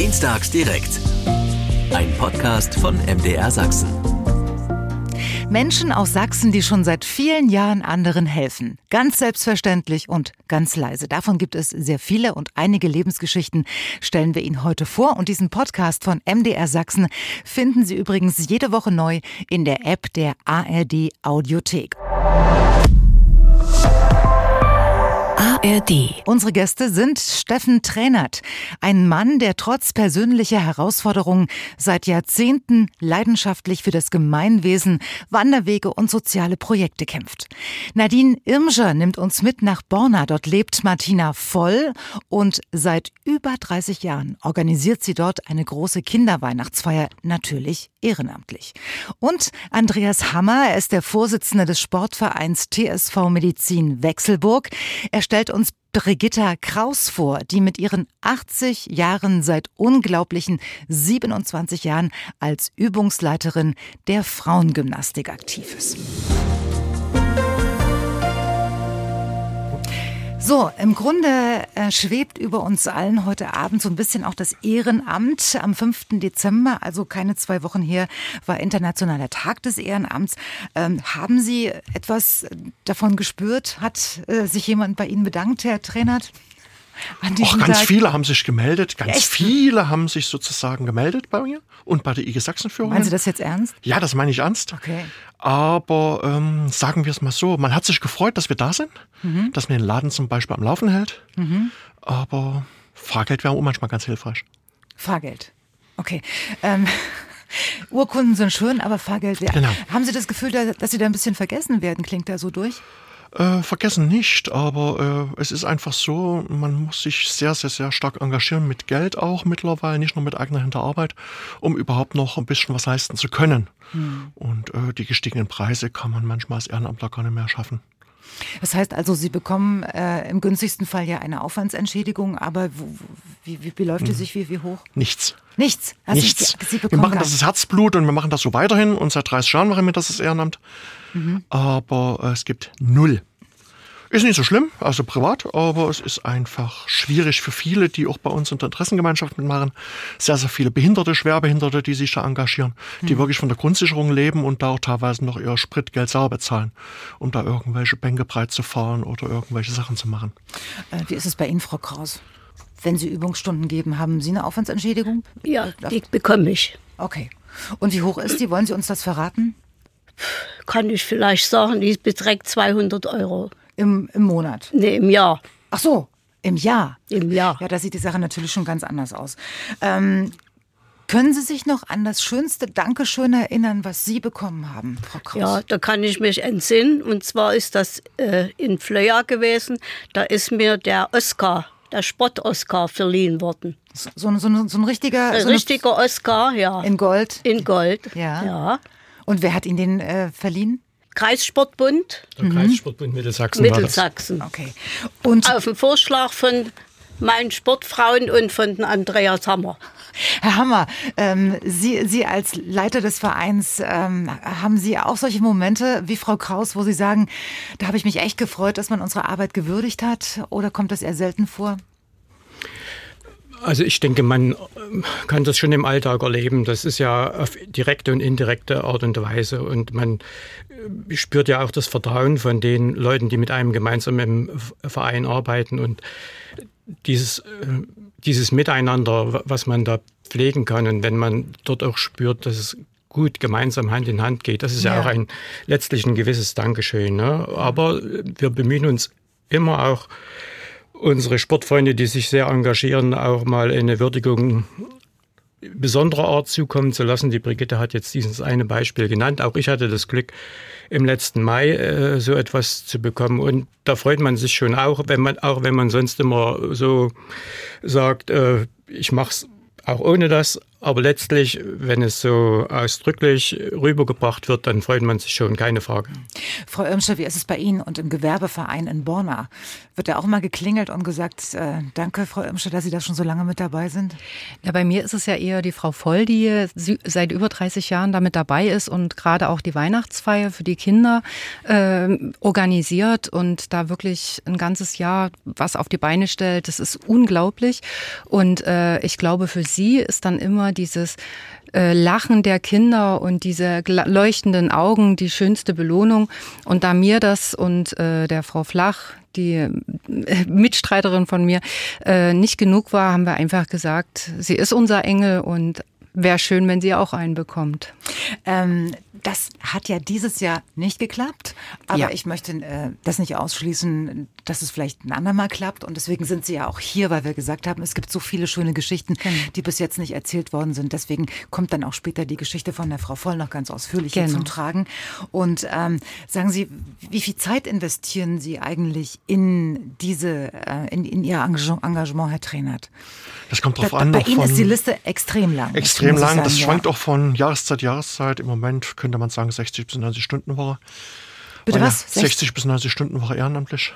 Dienstags direkt. Ein Podcast von MDR Sachsen. Menschen aus Sachsen, die schon seit vielen Jahren anderen helfen. Ganz selbstverständlich und ganz leise. Davon gibt es sehr viele und einige Lebensgeschichten stellen wir Ihnen heute vor. Und diesen Podcast von MDR Sachsen finden Sie übrigens jede Woche neu in der App der ARD Audiothek. ARD. Unsere Gäste sind Steffen Trainert, ein Mann, der trotz persönlicher Herausforderungen seit Jahrzehnten leidenschaftlich für das Gemeinwesen, Wanderwege und soziale Projekte kämpft. Nadine Irmscher nimmt uns mit nach Borna. Dort lebt Martina Voll und seit über 30 Jahren organisiert sie dort eine große Kinderweihnachtsfeier, natürlich ehrenamtlich. Und Andreas Hammer, er ist der Vorsitzende des Sportvereins TSV Medizin Wechselburg. Er stellt uns Brigitta Kraus vor, die mit ihren 80 Jahren seit unglaublichen 27 Jahren als Übungsleiterin der Frauengymnastik aktiv ist. So, im Grunde äh, schwebt über uns allen heute Abend so ein bisschen auch das Ehrenamt. Am 5. Dezember, also keine zwei Wochen her, war internationaler Tag des Ehrenamts. Ähm, haben Sie etwas davon gespürt? Hat äh, sich jemand bei Ihnen bedankt, Herr Trainert? Auch ganz Tag. viele haben sich gemeldet, ganz Echt? viele haben sich sozusagen gemeldet bei mir und bei der IG Sachsenführung. Meinen Sie das jetzt ernst? Ja, das meine ich ernst. Okay. Aber ähm, sagen wir es mal so, man hat sich gefreut, dass wir da sind, mhm. dass man den Laden zum Beispiel am Laufen hält. Mhm. Aber Fahrgeld wäre auch manchmal ganz hilfreich. Fahrgeld. Okay. Ähm. Urkunden sind schön, aber Fahrgeld wäre. Genau. Haben Sie das Gefühl, dass Sie da ein bisschen vergessen werden? Klingt da so durch? Äh, vergessen nicht, aber äh, es ist einfach so, man muss sich sehr, sehr, sehr stark engagieren, mit Geld auch mittlerweile, nicht nur mit eigener Hinterarbeit, um überhaupt noch ein bisschen was leisten zu können. Hm. Und äh, die gestiegenen Preise kann man manchmal als Ehrenamtler gar nicht mehr schaffen. Das heißt also, Sie bekommen äh, im günstigsten Fall ja eine Aufwandsentschädigung, aber wo, wie, wie, wie läuft es hm. sich, wie, wie hoch? Nichts. Nichts. Also Nichts. Sie, Sie wir machen das als Herzblut und wir machen das so weiterhin und seit 30 Jahren machen wir das als Ehrenamt. Mhm. Aber äh, es gibt null. Ist nicht so schlimm, also privat, aber es ist einfach schwierig für viele, die auch bei uns in der Interessengemeinschaft mitmachen. Sehr, sehr viele Behinderte, Schwerbehinderte, die sich da engagieren, die mhm. wirklich von der Grundsicherung leben und da auch teilweise noch ihr Spritgeld selber bezahlen, um da irgendwelche Bänke breit zu fahren oder irgendwelche Sachen zu machen. Äh, wie ist es bei Ihnen, Frau Kraus? Wenn Sie Übungsstunden geben, haben Sie eine Aufwandsentschädigung? Ja, die bekomme ich. Okay. Und wie hoch ist die? Wollen Sie uns das verraten? Kann ich vielleicht sagen, die beträgt 200 Euro. Im, im Monat? Nee, im Jahr. Ach so, im Jahr? Im Jahr. Ja, da sieht die Sache natürlich schon ganz anders aus. Ähm, können Sie sich noch an das schönste Dankeschön erinnern, was Sie bekommen haben, Frau Kraus? Ja, da kann ich mich entsinnen. Und zwar ist das äh, in Flöya gewesen. Da ist mir der Oscar, der Sport-Oscar verliehen worden. So, so, so, so ein richtiger... Ein so richtiger Oscar, ja. In Gold? In Gold, ja. ja. Und wer hat Ihnen den äh, verliehen? Kreissportbund. Der mhm. Kreissportbund Mittelsachsen. Mittelsachsen. Okay. Und auf dem Vorschlag von meinen Sportfrauen und von Andreas Hammer. Herr Hammer, ähm, Sie, Sie als Leiter des Vereins, ähm, haben Sie auch solche Momente wie Frau Kraus, wo Sie sagen, da habe ich mich echt gefreut, dass man unsere Arbeit gewürdigt hat? Oder kommt das eher selten vor? Also ich denke, man ähm, kann das schon im Alltag erleben. Das ist ja auf direkte und indirekte Art und Weise. Und man äh, spürt ja auch das Vertrauen von den Leuten, die mit einem gemeinsam im Verein arbeiten. Und dieses, äh, dieses Miteinander, was man da pflegen kann und wenn man dort auch spürt, dass es gut gemeinsam Hand in Hand geht, das ist ja, ja auch ein letztlich ein gewisses Dankeschön. Ne? Aber wir bemühen uns immer auch, unsere Sportfreunde, die sich sehr engagieren, auch mal eine Würdigung besonderer Art zukommen zu lassen. Die Brigitte hat jetzt dieses eine Beispiel genannt. Auch ich hatte das Glück, im letzten Mai äh, so etwas zu bekommen. Und da freut man sich schon auch, wenn man, auch wenn man sonst immer so sagt, äh, ich mache es auch ohne das. Aber letztlich, wenn es so ausdrücklich rübergebracht wird, dann freut man sich schon, keine Frage. Frau Irmscher, wie ist es bei Ihnen und im Gewerbeverein in Borna? Wird da auch mal geklingelt und gesagt, äh, danke, Frau Irmscher, dass Sie da schon so lange mit dabei sind? Ja, bei mir ist es ja eher die Frau Voll, die seit über 30 Jahren damit dabei ist und gerade auch die Weihnachtsfeier für die Kinder äh, organisiert und da wirklich ein ganzes Jahr was auf die Beine stellt. Das ist unglaublich. Und äh, ich glaube, für sie ist dann immer dieses äh, Lachen der Kinder und diese leuchtenden Augen die schönste Belohnung. Und da mir das und äh, der Frau Flach, die äh, Mitstreiterin von mir, äh, nicht genug war, haben wir einfach gesagt, sie ist unser Engel und wäre schön, wenn sie auch einen bekommt. Ähm, das hat ja dieses Jahr nicht geklappt, aber ja. ich möchte äh, das nicht ausschließen, dass es vielleicht ein andermal klappt. Und deswegen sind Sie ja auch hier, weil wir gesagt haben, es gibt so viele schöne Geschichten, genau. die bis jetzt nicht erzählt worden sind. Deswegen kommt dann auch später die Geschichte von der Frau Voll noch ganz ausführlich genau. zum Tragen. Und ähm, sagen Sie, wie viel Zeit investieren Sie eigentlich in diese, äh, in, in Ihr Engagement, Herr Trainert? Das kommt drauf da, an. Bei Ihnen ist die Liste extrem lang. Extrem lang. Sagen, das schwankt ja. auch von Jahreszeit, Jahreszeit. Im Moment könnte man sagen 60 bis 90 Stunden Woche. Bitte was? 60 bis 90 Stunden Woche ehrenamtlich.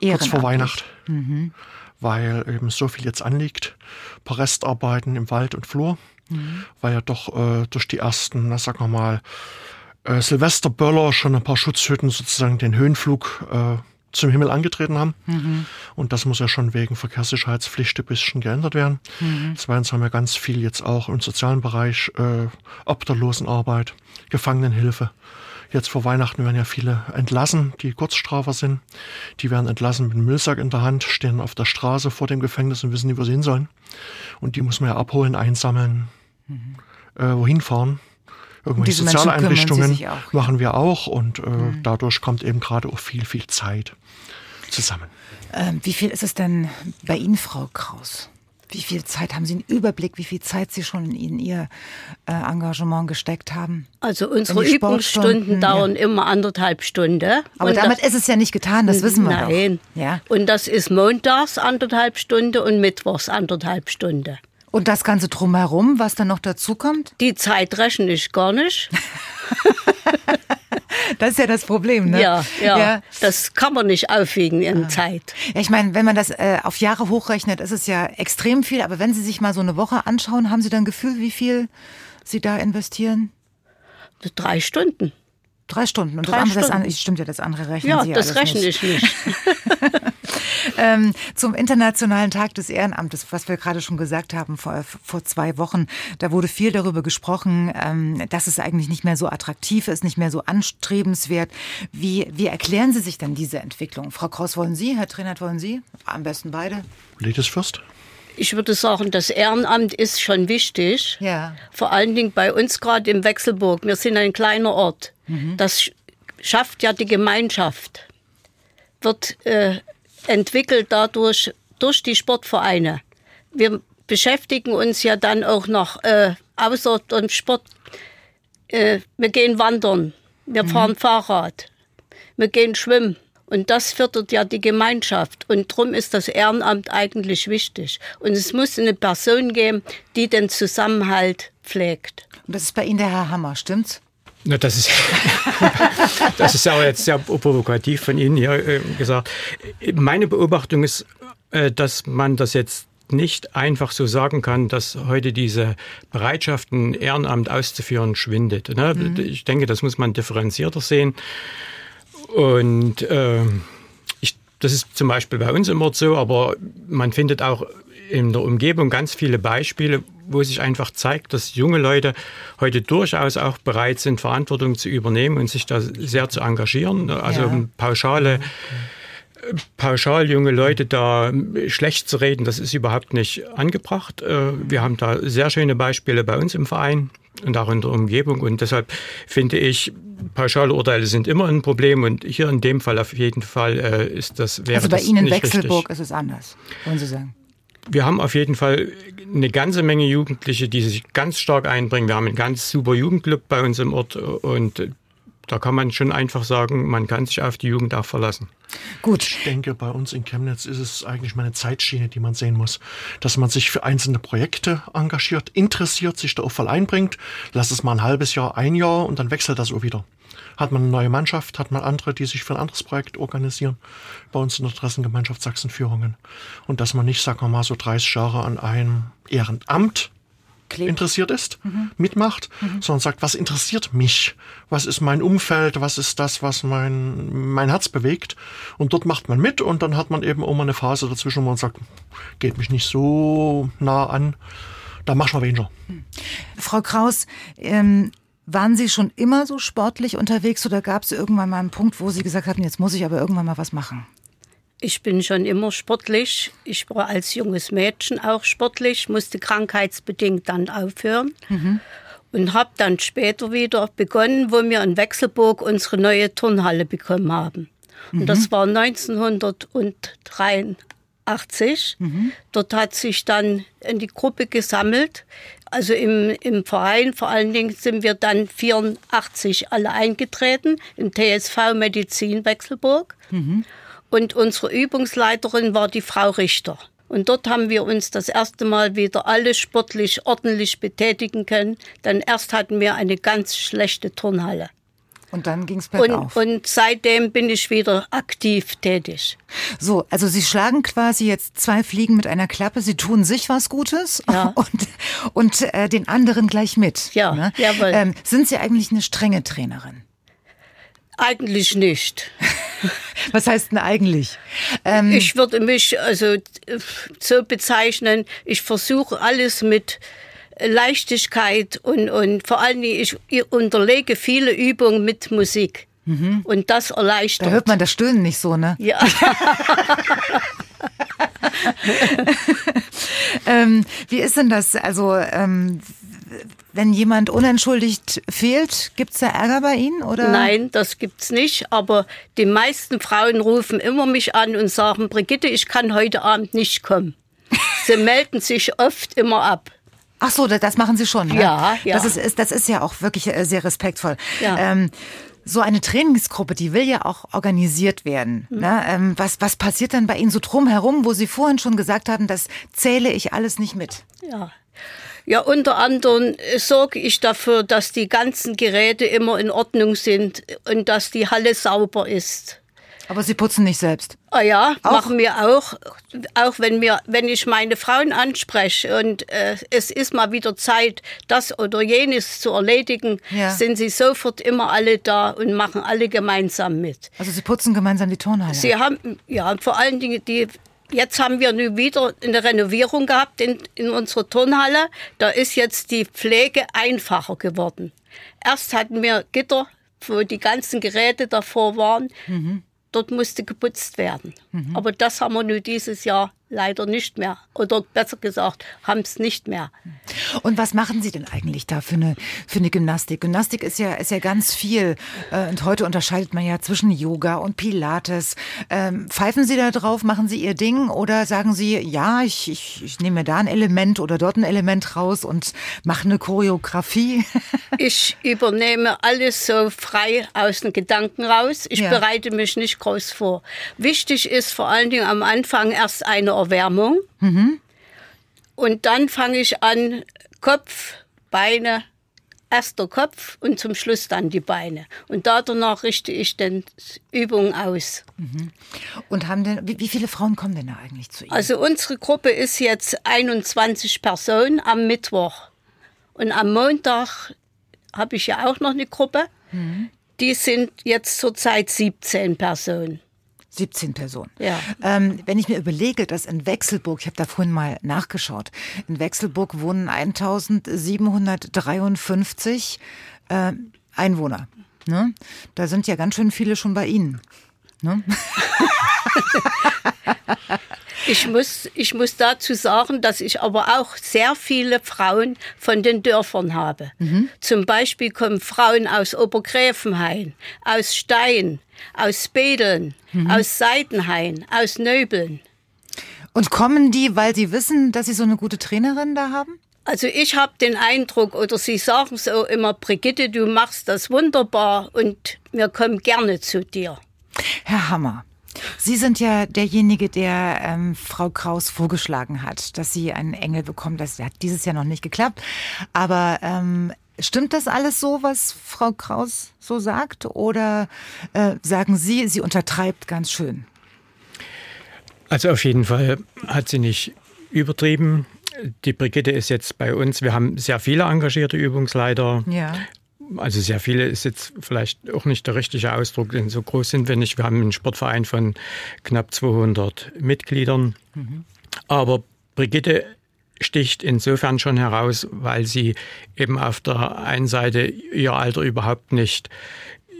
Kurz vor Weihnacht. Mhm. Weil eben so viel jetzt anliegt. Ein paar Restarbeiten im Wald und Flur. Mhm. Weil ja doch äh, durch die ersten, na, sagen wir mal, äh, Silvesterböller schon ein paar Schutzhütten sozusagen den Höhenflug äh, zum Himmel angetreten haben. Mhm. Und das muss ja schon wegen Verkehrssicherheitspflicht ein bisschen geändert werden. Mhm. Zweitens haben wir ganz viel jetzt auch im sozialen Bereich äh, Obdachlosenarbeit, Gefangenenhilfe. Jetzt vor Weihnachten werden ja viele entlassen, die Kurzstrafer sind. Die werden entlassen mit einem Müllsack in der Hand, stehen auf der Straße vor dem Gefängnis und wissen nicht, wo sie hin sollen. Und die muss man ja abholen, einsammeln, mhm. äh, wohin fahren. Irgendwelche soziale Einrichtungen auch, machen wir auch und äh, mhm. dadurch kommt eben gerade auch viel, viel Zeit zusammen. Ähm, wie viel ist es denn bei Ihnen, Frau Kraus? Wie viel Zeit haben Sie einen Überblick, wie viel Zeit Sie schon in Ihr äh, Engagement gesteckt haben? Also unsere Übungsstunden dauern ja. immer anderthalb Stunden. Aber und damit das, ist es ja nicht getan, das wissen wir Nein. Doch. Ja. Und das ist montags anderthalb Stunden und mittwochs anderthalb Stunden. Und das Ganze drumherum, was dann noch dazu kommt? Die Zeit rechne ich gar nicht. Das ist ja das Problem, ne? Ja, ja. ja. Das kann man nicht aufwiegen in ah. Zeit. Ja, ich meine, wenn man das äh, auf Jahre hochrechnet, ist es ja extrem viel. Aber wenn Sie sich mal so eine Woche anschauen, haben Sie dann ein Gefühl, wie viel Sie da investieren? Drei Stunden. Drei Stunden. Und Drei das andere, Stunden. das stimmt ja, das andere rechnen ja, Sie Ja, das rechne ich nicht. ähm, zum Internationalen Tag des Ehrenamtes, was wir gerade schon gesagt haben vor, vor zwei Wochen, da wurde viel darüber gesprochen, ähm, dass es eigentlich nicht mehr so attraktiv ist, nicht mehr so anstrebenswert. Wie, wie erklären Sie sich denn diese Entwicklung? Frau Kraus, wollen Sie? Herr Trainert, wollen Sie? Am besten beide. Ladies first. Ich würde sagen, das Ehrenamt ist schon wichtig. Ja. Vor allen Dingen bei uns gerade im Wechselburg. Wir sind ein kleiner Ort. Mhm. Das schafft ja die Gemeinschaft. Wird äh, entwickelt dadurch durch die Sportvereine. Wir beschäftigen uns ja dann auch noch äh, außer dem Sport. Äh, wir gehen wandern, wir mhm. fahren Fahrrad, wir gehen schwimmen. Und das fördert ja die Gemeinschaft. Und darum ist das Ehrenamt eigentlich wichtig. Und es muss eine Person geben, die den Zusammenhalt pflegt. Und das ist bei Ihnen der Herr Hammer, stimmt's? Na, das ist, das ist aber jetzt sehr provokativ von Ihnen hier äh, gesagt. Meine Beobachtung ist, äh, dass man das jetzt nicht einfach so sagen kann, dass heute diese Bereitschaft, ein Ehrenamt auszuführen, schwindet. Ne? Mhm. Ich denke, das muss man differenzierter sehen. Und äh, ich, das ist zum Beispiel bei uns immer so, aber man findet auch in der Umgebung ganz viele Beispiele, wo sich einfach zeigt, dass junge Leute heute durchaus auch bereit sind, Verantwortung zu übernehmen und sich da sehr zu engagieren. Also ja. pauschale pauschal junge Leute da schlecht zu reden, das ist überhaupt nicht angebracht. Äh, wir haben da sehr schöne Beispiele bei uns im Verein und auch in der Umgebung. Und deshalb finde ich, pauschale Urteile sind immer ein Problem. Und hier in dem Fall auf jeden Fall äh, ist das wäre Also bei Ihnen in Wechselburg richtig. ist es anders, wollen Sie sagen? Wir haben auf jeden Fall eine ganze Menge Jugendliche, die sich ganz stark einbringen. Wir haben einen ganz super Jugendclub bei uns im Ort und da kann man schon einfach sagen, man kann sich auf die Jugend auch verlassen. Gut. Ich denke, bei uns in Chemnitz ist es eigentlich mal eine Zeitschiene, die man sehen muss. Dass man sich für einzelne Projekte engagiert, interessiert, sich da auch voll einbringt. Lass es mal ein halbes Jahr, ein Jahr und dann wechselt das auch wieder. Hat man eine neue Mannschaft, hat man andere, die sich für ein anderes Projekt organisieren. Bei uns in der Interessengemeinschaft Sachsenführungen. Und dass man nicht, sagen wir mal, so 30 Jahre an einem Ehrenamt Klebt. interessiert ist, mhm. mitmacht, mhm. sondern sagt, was interessiert mich? Was ist mein Umfeld? Was ist das, was mein, mein Herz bewegt? Und dort macht man mit und dann hat man eben auch mal eine Phase dazwischen, wo man sagt, geht mich nicht so nah an. Da mach ich mal weniger. Frau Kraus, ähm, waren Sie schon immer so sportlich unterwegs oder gab es irgendwann mal einen Punkt, wo Sie gesagt hatten, jetzt muss ich aber irgendwann mal was machen? Ich bin schon immer sportlich. Ich war als junges Mädchen auch sportlich, musste krankheitsbedingt dann aufhören. Mhm. Und habe dann später wieder begonnen, wo wir in Wechselburg unsere neue Turnhalle bekommen haben. Und mhm. das war 1983. Mhm. Dort hat sich dann in die Gruppe gesammelt. Also im, im Verein vor allen Dingen sind wir dann 84 alle eingetreten, im TSV Medizin Wechselburg. Mhm. Und unsere Übungsleiterin war die Frau Richter. Und dort haben wir uns das erste Mal wieder alle sportlich ordentlich betätigen können. Denn erst hatten wir eine ganz schlechte Turnhalle. Und dann ging es bergauf. Und, und seitdem bin ich wieder aktiv tätig. So, also Sie schlagen quasi jetzt zwei Fliegen mit einer Klappe. Sie tun sich was Gutes ja. und, und äh, den anderen gleich mit. Ja, ne? jawohl. Ähm, sind Sie eigentlich eine strenge Trainerin? Eigentlich nicht. Was heißt denn eigentlich? Ähm ich würde mich also so bezeichnen, ich versuche alles mit Leichtigkeit und, und vor allen Dingen, ich unterlege viele Übungen mit Musik. Mhm. Und das erleichtert. Da hört man das Stöhnen nicht so, ne? Ja. ähm, wie ist denn das? Also, ähm, wenn jemand unentschuldigt fehlt, gibt es da Ärger bei Ihnen? Oder? Nein, das gibt's nicht. Aber die meisten Frauen rufen immer mich an und sagen, Brigitte, ich kann heute Abend nicht kommen. Sie melden sich oft immer ab. Ach so, das machen Sie schon. Ne? Ja, ja. Das ist, das ist ja auch wirklich äh, sehr respektvoll. Ja. Ähm, so eine Trainingsgruppe, die will ja auch organisiert werden. Mhm. Ne? Ähm, was, was passiert dann bei Ihnen so drumherum, wo Sie vorhin schon gesagt haben, das zähle ich alles nicht mit? Ja, ja, unter anderem sorge ich dafür, dass die ganzen Geräte immer in Ordnung sind und dass die Halle sauber ist. Aber Sie putzen nicht selbst? Ah ja, auch? machen wir auch. Auch wenn, wir, wenn ich meine Frauen anspreche und äh, es ist mal wieder Zeit, das oder jenes zu erledigen, ja. sind sie sofort immer alle da und machen alle gemeinsam mit. Also Sie putzen gemeinsam die Turnhalle? Sie haben, ja, vor allen Dingen die Jetzt haben wir nun wieder eine Renovierung gehabt in, in unserer Turnhalle. Da ist jetzt die Pflege einfacher geworden. Erst hatten wir Gitter, wo die ganzen Geräte davor waren. Mhm. Dort musste geputzt werden. Mhm. Aber das haben wir nun dieses Jahr leider nicht mehr. Oder besser gesagt, haben es nicht mehr. Und was machen Sie denn eigentlich da für eine, für eine Gymnastik? Gymnastik ist ja, ist ja ganz viel. Äh, und heute unterscheidet man ja zwischen Yoga und Pilates. Ähm, pfeifen Sie da drauf? Machen Sie Ihr Ding? Oder sagen Sie, ja, ich, ich, ich nehme mir da ein Element oder dort ein Element raus und mache eine Choreografie? ich übernehme alles so frei aus den Gedanken raus. Ich ja. bereite mich nicht groß vor. Wichtig ist vor allen Dingen am Anfang erst eine Erwärmung. Mhm. Und dann fange ich an, Kopf, Beine, erst der Kopf und zum Schluss dann die Beine. Und danach richte ich dann Übungen aus. Mhm. Und haben denn, wie, wie, viele Frauen kommen denn da eigentlich zu Ihnen? Also unsere Gruppe ist jetzt 21 Personen am Mittwoch. Und am Montag habe ich ja auch noch eine Gruppe. Mhm. Die sind jetzt zurzeit 17 Personen. 17 Personen. Ja. Ähm, wenn ich mir überlege, dass in Wechselburg, ich habe da vorhin mal nachgeschaut, in Wechselburg wohnen 1753 äh, Einwohner. Ne? Da sind ja ganz schön viele schon bei Ihnen. Ne? Ich muss, ich muss dazu sagen, dass ich aber auch sehr viele Frauen von den Dörfern habe. Mhm. Zum Beispiel kommen Frauen aus Obergräfenhain, aus Stein, aus Bedeln, mhm. aus Seidenhain, aus Nöbeln. Und kommen die, weil sie wissen, dass sie so eine gute Trainerin da haben? Also ich habe den Eindruck, oder Sie sagen so immer, Brigitte, du machst das wunderbar und wir kommen gerne zu dir. Herr Hammer, Sie sind ja derjenige, der ähm, Frau Kraus vorgeschlagen hat, dass sie einen Engel bekommt. Das hat dieses Jahr noch nicht geklappt. Aber ähm, stimmt das alles so, was Frau Kraus so sagt? Oder äh, sagen Sie, sie untertreibt ganz schön? Also auf jeden Fall hat sie nicht übertrieben. Die Brigitte ist jetzt bei uns. Wir haben sehr viele engagierte Übungsleiter. Ja. Also sehr viele ist jetzt vielleicht auch nicht der richtige Ausdruck, denn so groß sind wir nicht. Wir haben einen Sportverein von knapp 200 Mitgliedern. Mhm. Aber Brigitte sticht insofern schon heraus, weil sie eben auf der einen Seite ihr Alter überhaupt nicht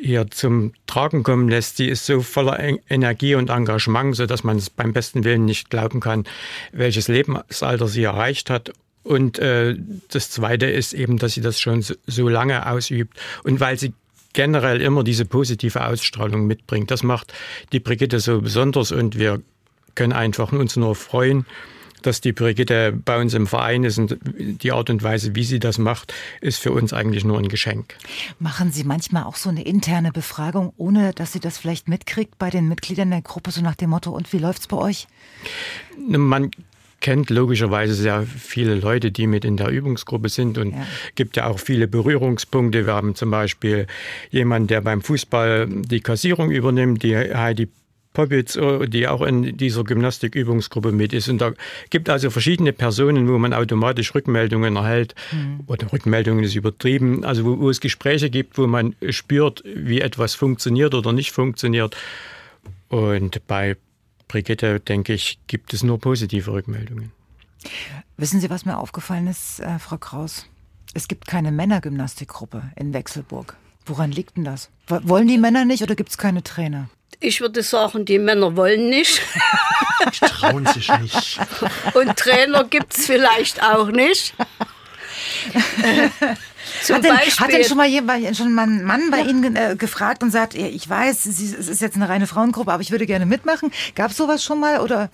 hier zum Tragen kommen lässt. Sie ist so voller Energie und Engagement, so dass man es beim besten Willen nicht glauben kann, welches Lebensalter sie erreicht hat. Und äh, das Zweite ist eben, dass sie das schon so, so lange ausübt und weil sie generell immer diese positive Ausstrahlung mitbringt. Das macht die Brigitte so besonders und wir können einfach uns nur freuen, dass die Brigitte bei uns im Verein ist und die Art und Weise, wie sie das macht, ist für uns eigentlich nur ein Geschenk. Machen Sie manchmal auch so eine interne Befragung, ohne dass sie das vielleicht mitkriegt bei den Mitgliedern der Gruppe, so nach dem Motto, und wie läuft's bei euch? Man kennt logischerweise sehr viele Leute, die mit in der Übungsgruppe sind und ja. gibt ja auch viele Berührungspunkte. Wir haben zum Beispiel jemanden, der beim Fußball die Kassierung übernimmt, die Heidi Popitz, äh, die auch in dieser Gymnastikübungsgruppe mit ist. Und da gibt also verschiedene Personen, wo man automatisch Rückmeldungen erhält. Mhm. Oder Rückmeldungen ist übertrieben. Also wo, wo es Gespräche gibt, wo man spürt, wie etwas funktioniert oder nicht funktioniert. Und bei Brigitte, denke ich, gibt es nur positive Rückmeldungen. Wissen Sie, was mir aufgefallen ist, äh, Frau Kraus? Es gibt keine Männergymnastikgruppe in Wechselburg. Woran liegt denn das? Wollen die Männer nicht oder gibt es keine Trainer? Ich würde sagen, die Männer wollen nicht. Die trauen sich nicht. Und Trainer gibt es vielleicht auch nicht. Zum hat, denn, Beispiel, hat denn schon mal jemand, schon mal ein Mann bei ja. Ihnen äh, gefragt und sagt, ich weiß, es ist jetzt eine reine Frauengruppe, aber ich würde gerne mitmachen? Gab es sowas schon mal oder? oder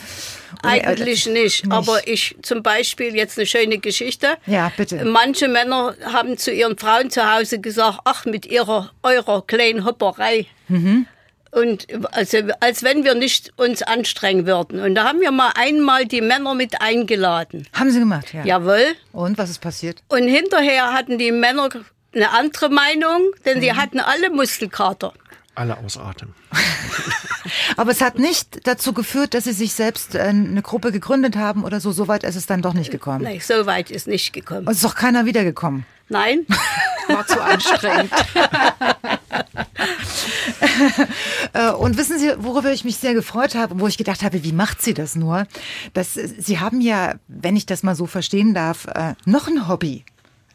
Eigentlich äh, nicht, nicht, aber ich zum Beispiel jetzt eine schöne Geschichte. Ja, bitte. Manche Männer haben zu ihren Frauen zu Hause gesagt, ach mit ihrer eurer kleinen Hopperei. Mhm. Und also, als wenn wir nicht uns anstrengen würden. Und da haben wir mal einmal die Männer mit eingeladen. Haben Sie gemacht, ja. Jawohl. Und was ist passiert? Und hinterher hatten die Männer eine andere Meinung, denn mhm. die hatten alle Muskelkater. Alle Atem. Aber es hat nicht dazu geführt, dass Sie sich selbst äh, eine Gruppe gegründet haben oder so. So weit ist es dann doch nicht gekommen. Nein, so weit ist nicht gekommen. Und es ist doch keiner wiedergekommen. Nein. War zu anstrengend. Äh, und wissen Sie, worüber ich mich sehr gefreut habe, wo ich gedacht habe, wie macht sie das nur? Dass Sie haben ja, wenn ich das mal so verstehen darf, äh, noch ein Hobby.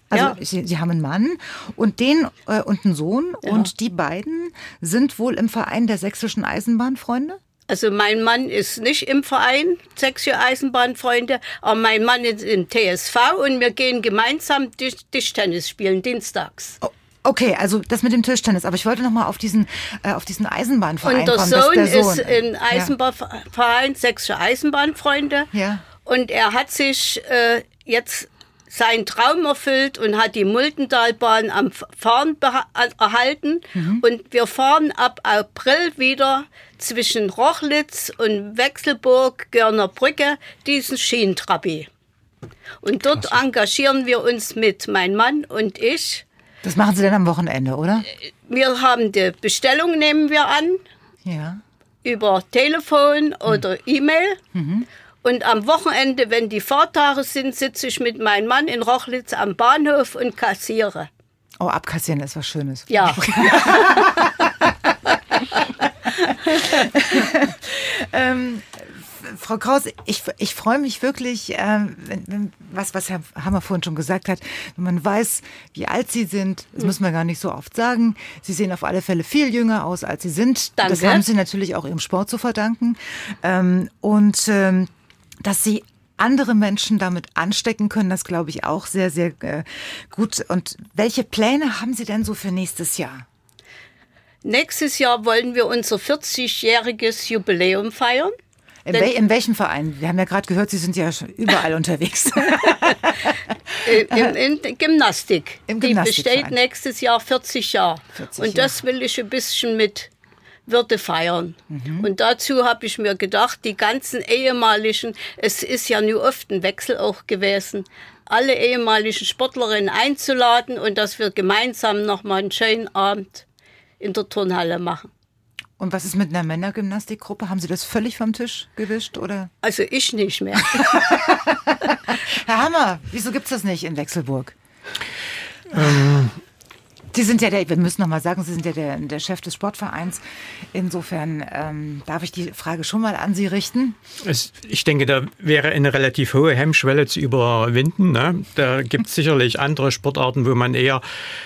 Also ja. sie, sie, haben einen Mann und den äh, und einen Sohn ja. und die beiden sind wohl im Verein der sächsischen Eisenbahnfreunde? Also mein Mann ist nicht im Verein Sächsische Eisenbahnfreunde, aber mein Mann ist im TSV und wir gehen gemeinsam Tischtennis spielen dienstags. Oh. Okay, also das mit dem Tischtennis, aber ich wollte noch mal auf diesen äh, auf diesen Eisenbahnverein und der kommen. Sohn der Sohn ist in Eisenbahnverein ja. Sächsische Eisenbahnfreunde. Ja. Und er hat sich äh, jetzt seinen Traum erfüllt und hat die Multentalbahn am Fahren erhalten. Mhm. Und wir fahren ab April wieder zwischen Rochlitz und Wechselburg, Görner Brücke, diesen Schienentrabi. Und dort Klasse. engagieren wir uns mit, mein Mann und ich. Das machen Sie dann am Wochenende, oder? Wir haben die Bestellung, nehmen wir an. Ja. Über Telefon oder mhm. E-Mail. Mhm. Und am Wochenende, wenn die Fahrtage sind, sitze ich mit meinem Mann in Rochlitz am Bahnhof und kassiere. Oh, abkassieren ist was Schönes. Ja. ähm, Frau Kraus, ich, ich freue mich wirklich, äh, wenn, wenn, was, was Herr Hammer vorhin schon gesagt hat, wenn man weiß, wie alt Sie sind, das müssen wir gar nicht so oft sagen. Sie sehen auf alle Fälle viel jünger aus, als Sie sind. Danke. Das haben Sie natürlich auch Ihrem Sport zu verdanken. Ähm, und ähm, dass Sie andere Menschen damit anstecken können, das glaube ich auch sehr, sehr äh, gut. Und welche Pläne haben Sie denn so für nächstes Jahr? Nächstes Jahr wollen wir unser 40-jähriges Jubiläum feiern. In, wel in, welchem Verein? Wir haben ja gerade gehört, Sie sind ja schon überall unterwegs. Im, in Gymnastik. Im Die besteht nächstes Jahr 40 Jahre. 40 Und das will ich ein bisschen mit Würde feiern. Mhm. Und dazu habe ich mir gedacht, die ganzen ehemaligen, es ist ja nur oft ein Wechsel auch gewesen, alle ehemaligen Sportlerinnen einzuladen und dass wir gemeinsam nochmal einen schönen Abend in der Turnhalle machen. Und was ist mit einer Männergymnastikgruppe? Haben Sie das völlig vom Tisch gewischt? Oder? Also ich nicht mehr. Herr Hammer, wieso gibt es das nicht in Wechselburg? Ähm, Sie sind ja der, wir müssen noch mal sagen, Sie sind ja der, der Chef des Sportvereins. Insofern ähm, darf ich die Frage schon mal an Sie richten. Es, ich denke, da wäre eine relativ hohe Hemmschwelle zu überwinden. Ne? Da gibt es sicherlich andere Sportarten, wo man eher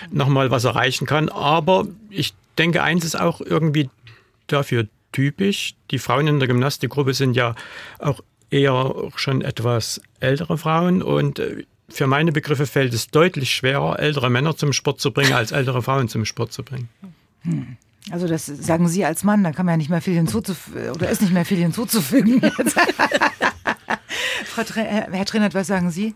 noch mal was erreichen kann. Aber ich denke, eins ist auch irgendwie dafür typisch. Die Frauen in der Gymnastikgruppe sind ja auch eher schon etwas ältere Frauen und äh, für meine Begriffe fällt es deutlich schwerer, ältere Männer zum Sport zu bringen, als ältere Frauen zum Sport zu bringen. Hm. Also das sagen Sie als Mann, da kann man ja nicht mehr viel hinzuzufügen, oder ist nicht mehr viel hinzuzufügen. Frau Tra Herr Trainer, was sagen Sie?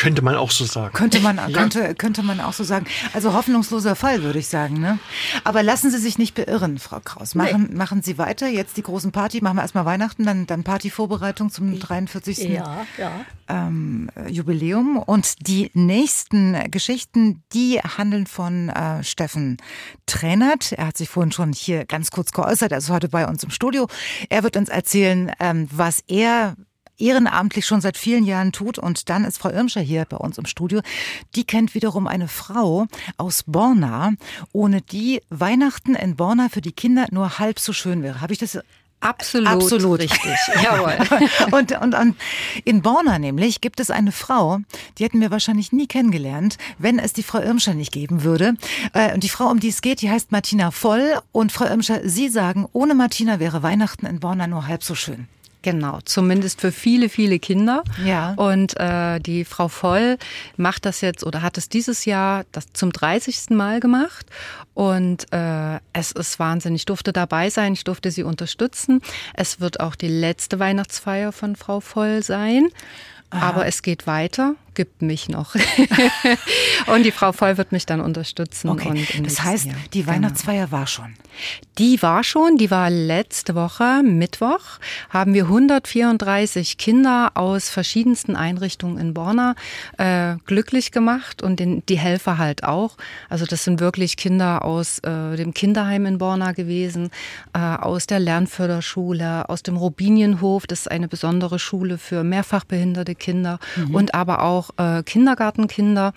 Könnte man auch so sagen. Könnte man, ja. könnte, könnte man auch so sagen. Also hoffnungsloser Fall, würde ich sagen. Ne? Aber lassen Sie sich nicht beirren, Frau Kraus. Machen, nee. machen Sie weiter. Jetzt die großen Party. Machen wir erstmal Weihnachten, dann, dann Partyvorbereitung zum 43. Ja, ja. Ähm, Jubiläum. Und die nächsten Geschichten, die handeln von äh, Steffen Tränert. Er hat sich vorhin schon hier ganz kurz geäußert. Er ist heute bei uns im Studio. Er wird uns erzählen, ähm, was er ehrenamtlich schon seit vielen Jahren tut. Und dann ist Frau Irmscher hier bei uns im Studio. Die kennt wiederum eine Frau aus Borna, ohne die Weihnachten in Borna für die Kinder nur halb so schön wäre. Habe ich das Absolut, Absolut richtig. Jawohl. und, und, und in Borna nämlich gibt es eine Frau, die hätten wir wahrscheinlich nie kennengelernt, wenn es die Frau Irmscher nicht geben würde. Äh, und die Frau, um die es geht, die heißt Martina Voll. Und Frau Irmscher, Sie sagen, ohne Martina wäre Weihnachten in Borna nur halb so schön. Genau, zumindest für viele, viele Kinder. Ja. Und äh, die Frau Voll macht das jetzt oder hat es dieses Jahr das zum 30. Mal gemacht. Und äh, es ist Wahnsinn. Ich durfte dabei sein, ich durfte sie unterstützen. Es wird auch die letzte Weihnachtsfeier von Frau Voll sein. Aha. Aber es geht weiter gibt mich noch. und die Frau Voll wird mich dann unterstützen. Okay. das heißt, Jahr. die genau. Weihnachtsfeier genau. war schon. Die war schon, die war letzte Woche, Mittwoch, haben wir 134 Kinder aus verschiedensten Einrichtungen in Borna äh, glücklich gemacht und den, die Helfer halt auch. Also das sind wirklich Kinder aus äh, dem Kinderheim in Borna gewesen, äh, aus der Lernförderschule, aus dem Robinienhof, das ist eine besondere Schule für mehrfach behinderte Kinder mhm. und aber auch auch äh, Kindergartenkinder.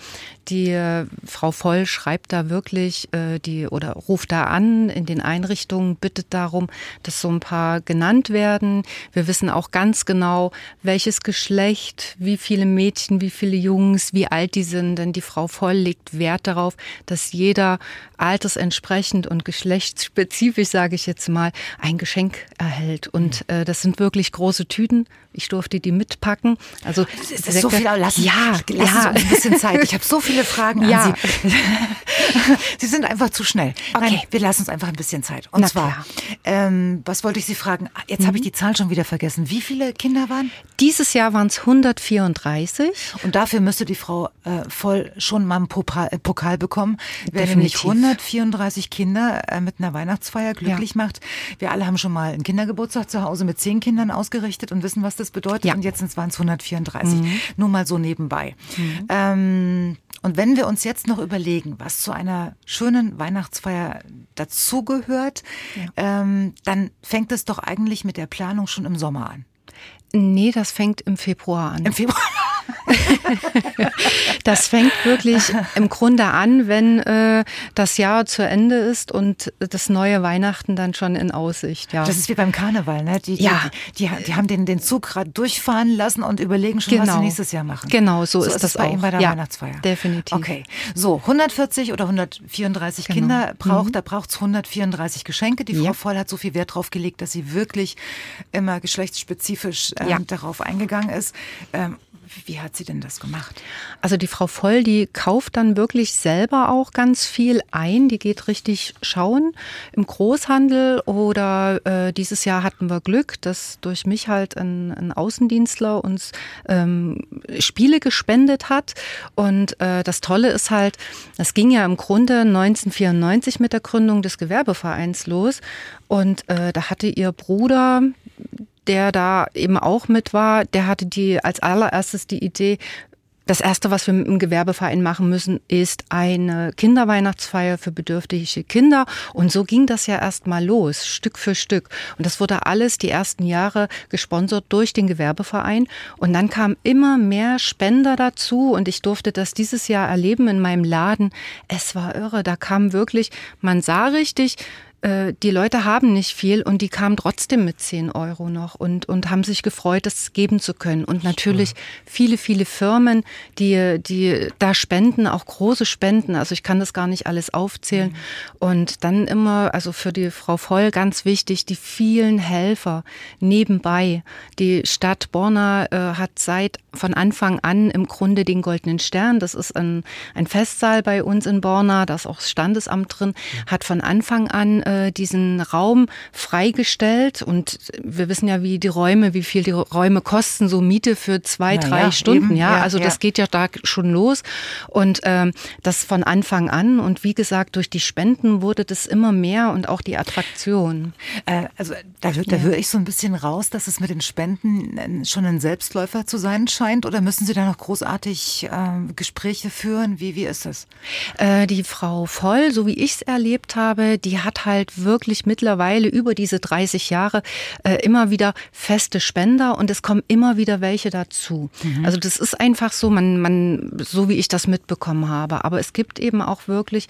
Die äh, Frau Voll schreibt da wirklich, äh, die oder ruft da an in den Einrichtungen, bittet darum, dass so ein paar genannt werden. Wir wissen auch ganz genau, welches Geschlecht, wie viele Mädchen, wie viele Jungs, wie alt die sind. Denn die Frau Voll legt Wert darauf, dass jeder altersentsprechend und geschlechtsspezifisch, sage ich jetzt mal, ein Geschenk erhält. Und äh, das sind wirklich große Tüten. Ich durfte die mitpacken. Also das ist so viel. Lassen, ja, ja. Sie ein bisschen Zeit. Ich habe so viele Fragen ja. an Sie. Sie sind einfach zu schnell. Okay. Nein, wir lassen uns einfach ein bisschen Zeit. Und Na zwar, ähm, was wollte ich Sie fragen? Jetzt mhm. habe ich die Zahl schon wieder vergessen. Wie viele Kinder waren? Dieses Jahr waren es 134. Und dafür müsste die Frau äh, voll schon mal einen Pokal, äh, Pokal bekommen. Wer nämlich 134 Kinder äh, mit einer Weihnachtsfeier glücklich ja. macht. Wir alle haben schon mal einen Kindergeburtstag zu Hause mit zehn Kindern ausgerichtet und wissen, was das bedeutet. Ja. Und jetzt waren es 134. Mhm. Nur mal so nebenbei. Mhm. Ähm, und wenn wir uns jetzt noch überlegen, was zu einer schönen Weihnachtsfeier dazugehört, ja. ähm, dann fängt es doch eigentlich mit der Planung schon im Sommer an. Nee, das fängt im Februar an. Im Februar? das fängt wirklich im Grunde an, wenn äh, das Jahr zu Ende ist und das neue Weihnachten dann schon in Aussicht. Ja. Das ist wie beim Karneval, ne? Die, ja. die, die, die haben den, den Zug gerade durchfahren lassen und überlegen schon, genau. was sie genau. nächstes Jahr machen. Genau, so, so ist, ist das bei auch. Ihnen bei der ja, Weihnachtsfeier. Definitiv. Okay, so 140 oder 134 genau. Kinder braucht, mhm. da braucht es 134 Geschenke. Die Frau ja. Voll hat so viel Wert drauf gelegt, dass sie wirklich immer geschlechtsspezifisch ähm, ja. darauf eingegangen ist. Ähm, wie hat sie denn das gemacht? Also die Frau Voll, die kauft dann wirklich selber auch ganz viel ein. Die geht richtig schauen im Großhandel oder äh, dieses Jahr hatten wir Glück, dass durch mich halt ein, ein Außendienstler uns ähm, Spiele gespendet hat. Und äh, das Tolle ist halt, das ging ja im Grunde 1994 mit der Gründung des Gewerbevereins los. Und äh, da hatte ihr Bruder der da eben auch mit war, der hatte die als allererstes die Idee, das erste, was wir mit dem Gewerbeverein machen müssen, ist eine Kinderweihnachtsfeier für bedürftige Kinder. Und so ging das ja erst mal los, Stück für Stück. Und das wurde alles die ersten Jahre gesponsert durch den Gewerbeverein. Und dann kamen immer mehr Spender dazu. Und ich durfte das dieses Jahr erleben in meinem Laden. Es war irre. Da kam wirklich, man sah richtig, äh, die Leute haben nicht viel und die kamen trotzdem mit 10 Euro noch und, und haben sich gefreut, das geben zu können. Und natürlich viele, viele Firmen, die, die da spenden, auch große Spenden. Also ich kann das gar nicht alles aufzählen. Mhm. Und dann immer, also für die Frau Voll ganz wichtig, die vielen Helfer nebenbei. Die Stadt Borna äh, hat seit von Anfang an im Grunde den Goldenen Stern. Das ist ein, ein Festsaal bei uns in Borna, da ist auch das Standesamt drin, hat von Anfang an äh, äh, diesen Raum freigestellt und wir wissen ja, wie die Räume, wie viel die Räume kosten, so Miete für zwei, Na drei ja, Stunden. Ja, ja, also ja. das geht ja da schon los und ähm, das von Anfang an und wie gesagt, durch die Spenden wurde das immer mehr und auch die Attraktion. Äh, also da, da höre ich so ein bisschen raus, dass es mit den Spenden schon ein Selbstläufer zu sein scheint oder müssen Sie da noch großartig äh, Gespräche führen? Wie, wie ist das? Äh, die Frau Voll, so wie ich es erlebt habe, die hat halt halt wirklich mittlerweile über diese 30 Jahre äh, immer wieder feste Spender und es kommen immer wieder welche dazu. Mhm. Also das ist einfach so, man, man, so wie ich das mitbekommen habe. Aber es gibt eben auch wirklich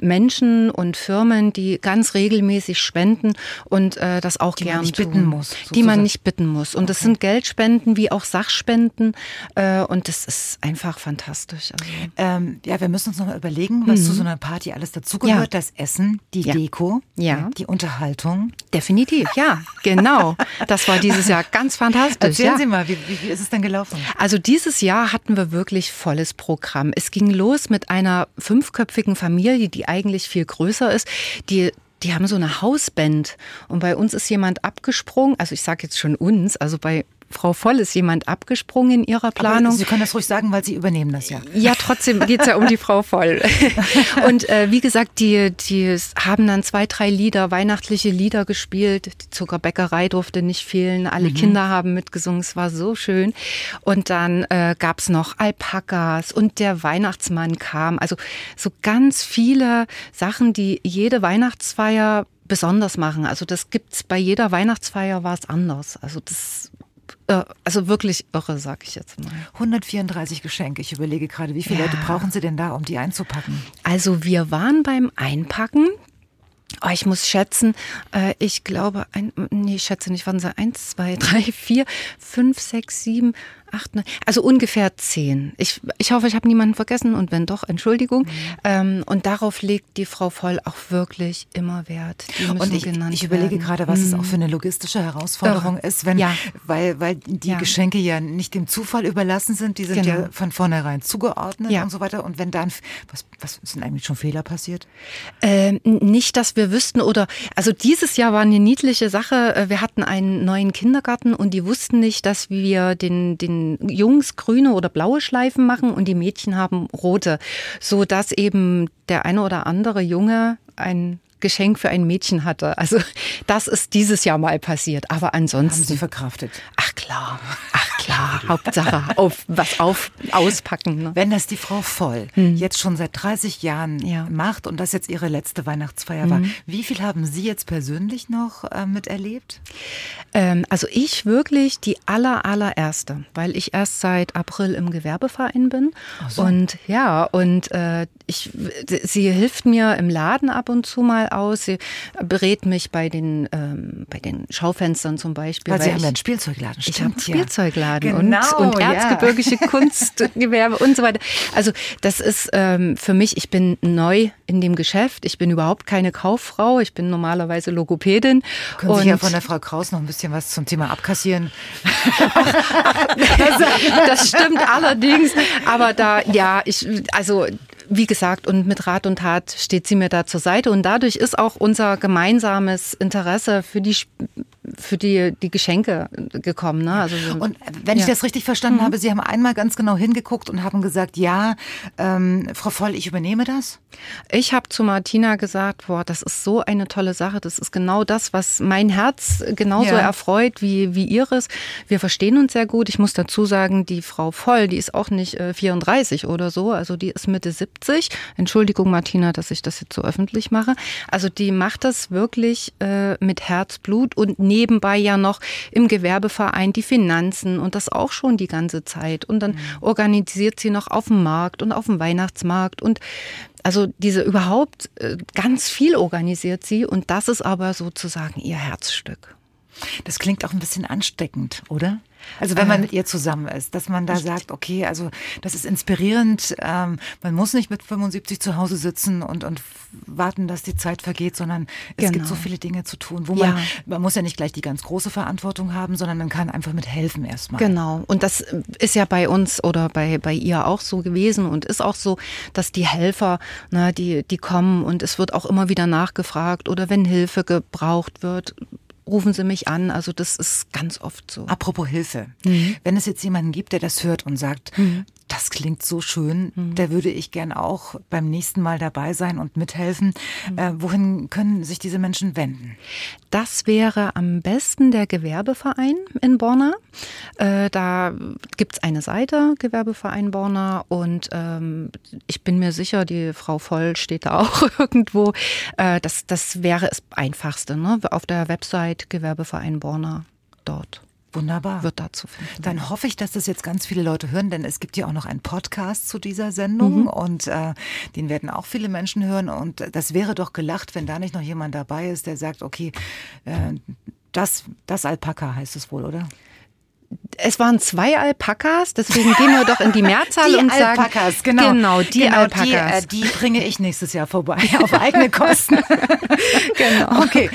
Menschen und Firmen, die ganz regelmäßig spenden und äh, das auch die gern man bitten muss. Sozusagen. Die man nicht bitten muss. Und okay. das sind Geldspenden wie auch Sachspenden äh, und das ist einfach fantastisch. Also. Ähm, ja, wir müssen uns noch mal überlegen, was mhm. zu so einer Party alles dazugehört. Ja. Das Essen, die ja. Deko, ja. Die Unterhaltung. Definitiv, ja, genau. Das war dieses Jahr ganz fantastisch. Erzählen ja. Sie mal, wie, wie, ist es denn gelaufen? Also dieses Jahr hatten wir wirklich volles Programm. Es ging los mit einer fünfköpfigen Familie, die eigentlich viel größer ist, die die haben so eine Hausband und bei uns ist jemand abgesprungen, also ich sage jetzt schon uns, also bei Frau Voll ist jemand abgesprungen in ihrer Planung. Aber Sie können das ruhig sagen, weil Sie übernehmen das ja. Ja, trotzdem geht es ja um die Frau Voll. Und äh, wie gesagt, die, die haben dann zwei, drei Lieder, weihnachtliche Lieder gespielt. Die Zuckerbäckerei durfte nicht fehlen. Alle mhm. Kinder haben mitgesungen. Es war so schön. Und dann äh, gab es noch Alpakas und der Weihnachtsmann kam. Also so ganz viele Sachen, die jede Weihnachtsfeier besonders machen. Also das gibt's bei jeder Weihnachtsfeier war es anders. Also das also wirklich irre, sag ich jetzt mal. 134 Geschenke. Ich überlege gerade, wie viele ja. Leute brauchen Sie denn da, um die einzupacken? Also wir waren beim Einpacken. Oh, ich muss schätzen, äh, ich glaube, ein, nee, ich schätze nicht, waren sie eins, zwei, drei, vier, fünf, sechs, sieben, acht, neun, also ungefähr zehn. Ich, ich hoffe, ich habe niemanden vergessen und wenn doch, Entschuldigung. Mhm. Ähm, und darauf legt die Frau Voll auch wirklich immer Wert. Und ich, ich überlege werden. gerade, was mhm. es auch für eine logistische Herausforderung Irre. ist, wenn, ja. weil, weil die ja. Geschenke ja nicht dem Zufall überlassen sind, die sind genau. ja von vornherein zugeordnet ja. und so weiter. Und wenn dann, was, was sind eigentlich schon Fehler passiert? Ähm, nicht, dass wir wüssten oder, also dieses Jahr war eine niedliche Sache. Äh, wir hatten einen neuen Kindergarten und die wussten nicht, dass wir den, den Jungs grüne oder blaue Schleifen machen und die Mädchen haben rote, so dass eben der eine oder andere Junge ein Geschenk für ein Mädchen hatte. Also das ist dieses Jahr mal passiert. Aber ansonsten. Haben Sie verkraftet? Ach klar. Ach klar. Hauptsache auf, was auf, auspacken. Ne? Wenn das die Frau Voll hm. jetzt schon seit 30 Jahren ja. macht und das jetzt ihre letzte Weihnachtsfeier hm. war, wie viel haben Sie jetzt persönlich noch äh, miterlebt? Ähm, also ich wirklich die aller, allererste, weil ich erst seit April im Gewerbeverein bin. So. Und ja, und äh, ich, sie hilft mir im Laden ab und zu mal aus. Sie berät mich bei den, ähm, bei den Schaufenstern zum Beispiel. Weil, weil Sie haben ja einen Spielzeugladen. Ich habe einen Spielzeugladen. Eingeladen genau, und, und erzgebirgische ja. Kunstgewerbe und so weiter. Also das ist ähm, für mich, ich bin neu in dem Geschäft. Ich bin überhaupt keine Kauffrau. Ich bin normalerweise Logopädin. Können Sie ja von der Frau Kraus noch ein bisschen was zum Thema abkassieren? das stimmt allerdings. Aber da, ja, ich, also wie gesagt, und mit Rat und Tat steht sie mir da zur Seite. Und dadurch ist auch unser gemeinsames Interesse für die für die, die Geschenke gekommen. Ne? Also, und wenn ja. ich das richtig verstanden mhm. habe, Sie haben einmal ganz genau hingeguckt und haben gesagt, ja, ähm, Frau Voll, ich übernehme das? Ich habe zu Martina gesagt, boah, das ist so eine tolle Sache. Das ist genau das, was mein Herz genauso ja. erfreut wie, wie ihres. Wir verstehen uns sehr gut. Ich muss dazu sagen, die Frau Voll, die ist auch nicht äh, 34 oder so, also die ist Mitte 70. Entschuldigung, Martina, dass ich das jetzt so öffentlich mache. Also die macht das wirklich äh, mit Herzblut und nebenbei ja noch im Gewerbeverein die Finanzen und das auch schon die ganze Zeit. Und dann mhm. organisiert sie noch auf dem Markt und auf dem Weihnachtsmarkt und also diese überhaupt äh, ganz viel organisiert sie und das ist aber sozusagen ihr Herzstück. Das klingt auch ein bisschen ansteckend, oder? Also wenn man äh. mit ihr zusammen ist, dass man da sagt, okay, also das ist inspirierend. Ähm, man muss nicht mit 75 zu Hause sitzen und, und warten, dass die Zeit vergeht, sondern es genau. gibt so viele Dinge zu tun, wo man, man muss ja nicht gleich die ganz große Verantwortung haben, sondern man kann einfach mit helfen erstmal. Genau. Und das ist ja bei uns oder bei, bei ihr auch so gewesen und ist auch so, dass die Helfer, ne, die, die kommen und es wird auch immer wieder nachgefragt oder wenn Hilfe gebraucht wird, rufen Sie mich an. Also das ist ganz oft so. Apropos Hilfe. Mhm. Wenn es jetzt jemanden gibt, der das hört und sagt, mhm. Das klingt so schön, mhm. da würde ich gern auch beim nächsten Mal dabei sein und mithelfen. Mhm. Äh, wohin können sich diese Menschen wenden? Das wäre am besten der Gewerbeverein in Borna. Äh, da gibt es eine Seite, Gewerbeverein Borna, und ähm, ich bin mir sicher, die Frau Voll steht da auch irgendwo. Äh, das, das wäre das Einfachste, ne? auf der Website Gewerbeverein Borna dort. Wunderbar. Wird dazu finden. Dann hoffe ich, dass das jetzt ganz viele Leute hören, denn es gibt ja auch noch einen Podcast zu dieser Sendung mhm. und äh, den werden auch viele Menschen hören. Und das wäre doch gelacht, wenn da nicht noch jemand dabei ist, der sagt, okay, äh, das, das Alpaka heißt es wohl, oder? Es waren zwei Alpakas, deswegen gehen wir doch in die Mehrzahl die und sagen. Alpakas, genau. Genau, die genau, Alpakas. Die, äh, die, bringe ich nächstes Jahr vorbei, auf eigene Kosten. genau. Okay.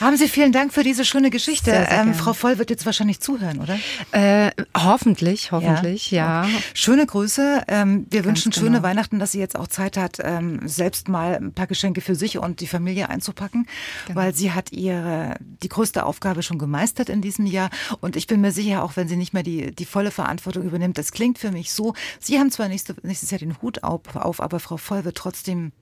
Haben Sie vielen Dank für diese schöne Geschichte. Sehr, sehr ähm, Frau Voll wird jetzt wahrscheinlich zuhören, oder? Äh, hoffentlich, hoffentlich, ja. ja. Schöne Grüße. Ähm, wir Ganz wünschen genau. schöne Weihnachten, dass sie jetzt auch Zeit hat, ähm, selbst mal ein paar Geschenke für sich und die Familie einzupacken, genau. weil sie hat ihre die größte Aufgabe schon gemeistert in diesem Jahr. Und ich bin mir sicher, auch wenn sie nicht mehr die, die volle Verantwortung übernimmt. Das klingt für mich so. Sie haben zwar nächste, nächstes Jahr den Hut auf, auf aber Frau Voll wird trotzdem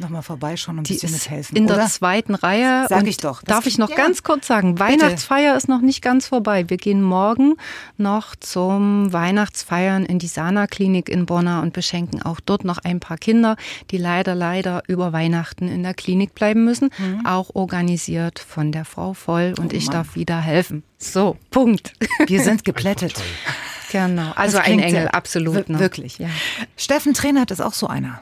nochmal vorbeischauen und ein bisschen mithelfen. In oder? der zweiten Reihe. Sag ich doch. darf ich noch ja. ganz kurz sagen, Weihnachtsfeier ist noch nicht ganz vorbei. Wir gehen morgen noch zum Weihnachtsfeiern in die Sana-Klinik in Bonn und beschenken auch dort noch ein paar Kinder, die leider, leider über Weihnachten in der Klinik bleiben müssen. Mhm. Auch organisiert von der Frau Voll und oh, ich Mann. darf wieder helfen. So, Punkt. Wir sind geplättet. Genau, also ein Engel, absolut. Ne? Wirklich. Ja. Steffen Trainert ist auch so einer.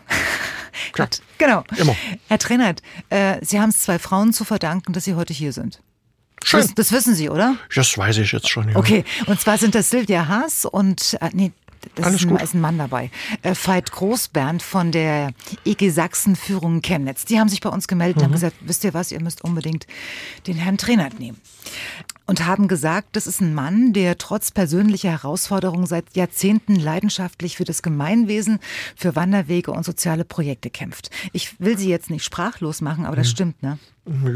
Klar. Genau. Immer. Herr Trainert, äh, Sie haben es zwei Frauen zu verdanken, dass Sie heute hier sind. Schön. Das, das, wissen Sie, oder? Das weiß ich jetzt schon, ja. Okay, und zwar sind das Silvia Haas und, äh, nee, das ist, ein, ist ein Mann dabei. Äh, Veit Großbernd von der EG Sachsen Führung Chemnitz. Die haben sich bei uns gemeldet mhm. und haben gesagt, wisst ihr was, ihr müsst unbedingt den Herrn Trainert nehmen und haben gesagt, das ist ein Mann, der trotz persönlicher Herausforderungen seit Jahrzehnten leidenschaftlich für das Gemeinwesen, für Wanderwege und soziale Projekte kämpft. Ich will Sie jetzt nicht sprachlos machen, aber das hm. stimmt, ne?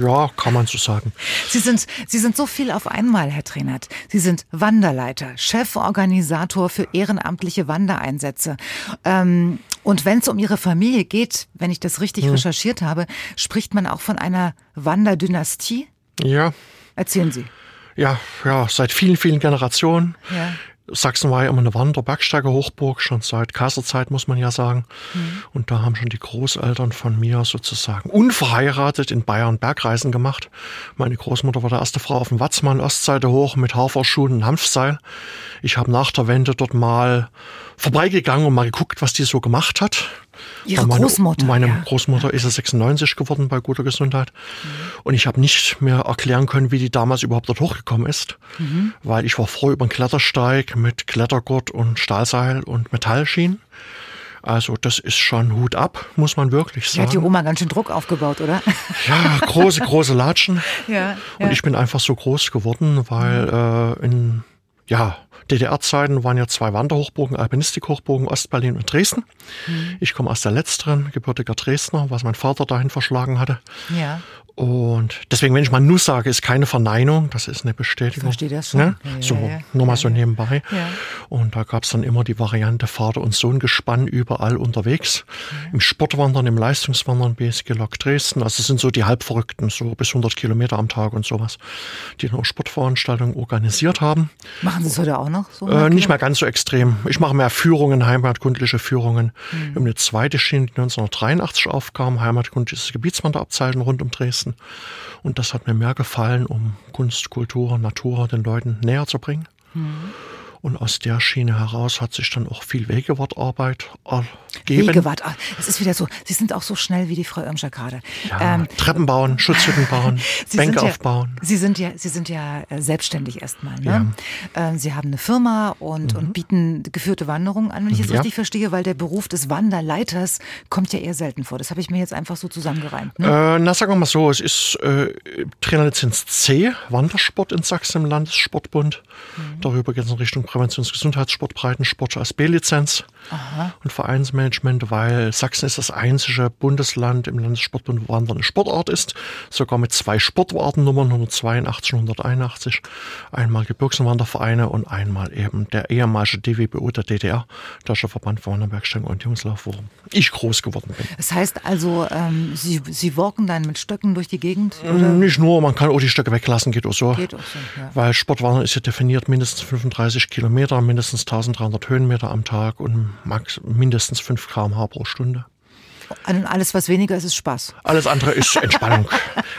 Ja, kann man so sagen. Sie sind, Sie sind so viel auf einmal, Herr Trainert. Sie sind Wanderleiter, Cheforganisator für ehrenamtliche Wandereinsätze. Ähm, und wenn es um Ihre Familie geht, wenn ich das richtig hm. recherchiert habe, spricht man auch von einer Wanderdynastie? Ja. Erzählen Sie ja, ja, seit vielen, vielen Generationen. Ja. Sachsen war ja immer eine Wander-Bergsteiger-Hochburg, schon seit Kaiserzeit, muss man ja sagen. Mhm. Und da haben schon die Großeltern von mir sozusagen unverheiratet in Bayern Bergreisen gemacht. Meine Großmutter war die erste Frau auf dem Watzmann, Ostseite hoch mit Haferschuhen und Hanfseil. Ich habe nach der Wende dort mal vorbeigegangen und mal geguckt, was die so gemacht hat. Ihre meine, Großmutter? Meine ja. Großmutter ist ja 96 geworden bei guter Gesundheit. Mhm. Und ich habe nicht mehr erklären können, wie die damals überhaupt dort hochgekommen ist. Mhm. Weil ich war froh über einen Klettersteig mit Klettergurt und Stahlseil und Metallschienen. Also das ist schon Hut ab, muss man wirklich sagen. Hat die Oma ganz schön Druck aufgebaut, oder? Ja, große, große Latschen. ja, ja. Und ich bin einfach so groß geworden, weil äh, in ja, DDR-Zeiten waren ja zwei Wanderhochburgen, Alpinistik-Hochburgen, Ostberlin und Dresden. Mhm. Ich komme aus der letzteren, gebürtiger Dresdner, was mein Vater dahin verschlagen hatte. Ja. Und deswegen, wenn ich mal Nu sage, ist keine Verneinung, das ist eine Bestätigung. Ich verstehe das schon. Ne? Ja, so, ja, nur mal so nebenbei. Und da gab es dann immer die Variante Vater und Sohn Gespann überall unterwegs. Im Sportwandern, im Leistungswandern, BSG Lok Dresden. Also das sind so die Halbverrückten, so bis 100 Kilometer am Tag und sowas, die dann auch Sportveranstaltungen organisiert haben. Machen Sie es heute auch noch so? Äh, nicht mehr ganz so extrem. Ich mache mehr Führungen, heimatkundliche Führungen. Mhm. Um eine zweite Schiene, die 1983 aufkam, heimatkundliches Gebietswanderabzeichen rund um Dresden. Und das hat mir mehr gefallen, um Kunst, Kultur, Natur den Leuten näher zu bringen. Mhm. Und aus der Schiene heraus hat sich dann auch viel Wegewartarbeit ergeben. Wegewart, ah, es ist wieder so, Sie sind auch so schnell wie die Frau Irmscher gerade. Ja, ähm, Treppen bauen, Schutzhütten bauen, Bänke ja, aufbauen. Sie sind ja, Sie sind ja äh, selbstständig erstmal. Ne? Ja. Ähm, Sie haben eine Firma und, mhm. und bieten geführte Wanderungen an, wenn ich es richtig verstehe, weil der Beruf des Wanderleiters kommt ja eher selten vor. Das habe ich mir jetzt einfach so zusammengereimt. Ne? Äh, na, sagen wir mal so, es ist äh, Trainerlizenz C, Wandersport in Sachsen im Landessportbund. Mhm. Darüber geht es in Richtung Präventionsgesundheitssport, Breitensport als B-Lizenz und Vereinsmanagement, weil Sachsen ist das einzige Bundesland im Landessportbund, wo Wandern eine Sportart ist, sogar mit zwei Sportwartennummern, 182 und 181, einmal Gebirgswandervereine und einmal eben der ehemalige DWBO der DDR, Deutscher Verband für Wanderbergsteigen und Jungslauf, wo ich groß geworden bin. Das heißt also, ähm, Sie, Sie walken dann mit Stöcken durch die Gegend? Oder? Nicht nur, man kann auch die Stöcke weglassen, geht auch so. Geht auch so, ja. Weil Sportwandern ist ja definiert mindestens 35 Kilometer Kilometer, mindestens 1300 Höhenmeter am Tag und max mindestens 5 km/h pro Stunde. Und alles, was weniger ist, ist Spaß. Alles andere ist Entspannung.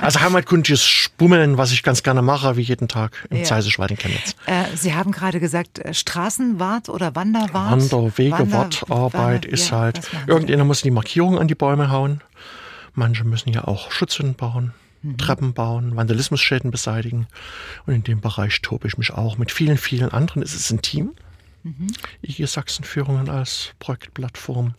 also heimatkundiges Spummeln, was ich ganz gerne mache, wie jeden Tag im ja. Zeisischwald in Chemnitz. Äh, Sie haben gerade gesagt, äh, Straßenwart oder Wanderwart? Wanderwege, Wartarbeit ist ja, halt, irgendjemand muss die Markierung an die Bäume hauen. Manche müssen ja auch Schutzhünden bauen mhm. Treppen bauen, Vandalismusschäden beseitigen. Und in dem Bereich tobe ich mich auch mit vielen, vielen anderen. Es ist ein Team. Mhm. IG Sachsen-Führungen als Projektplattform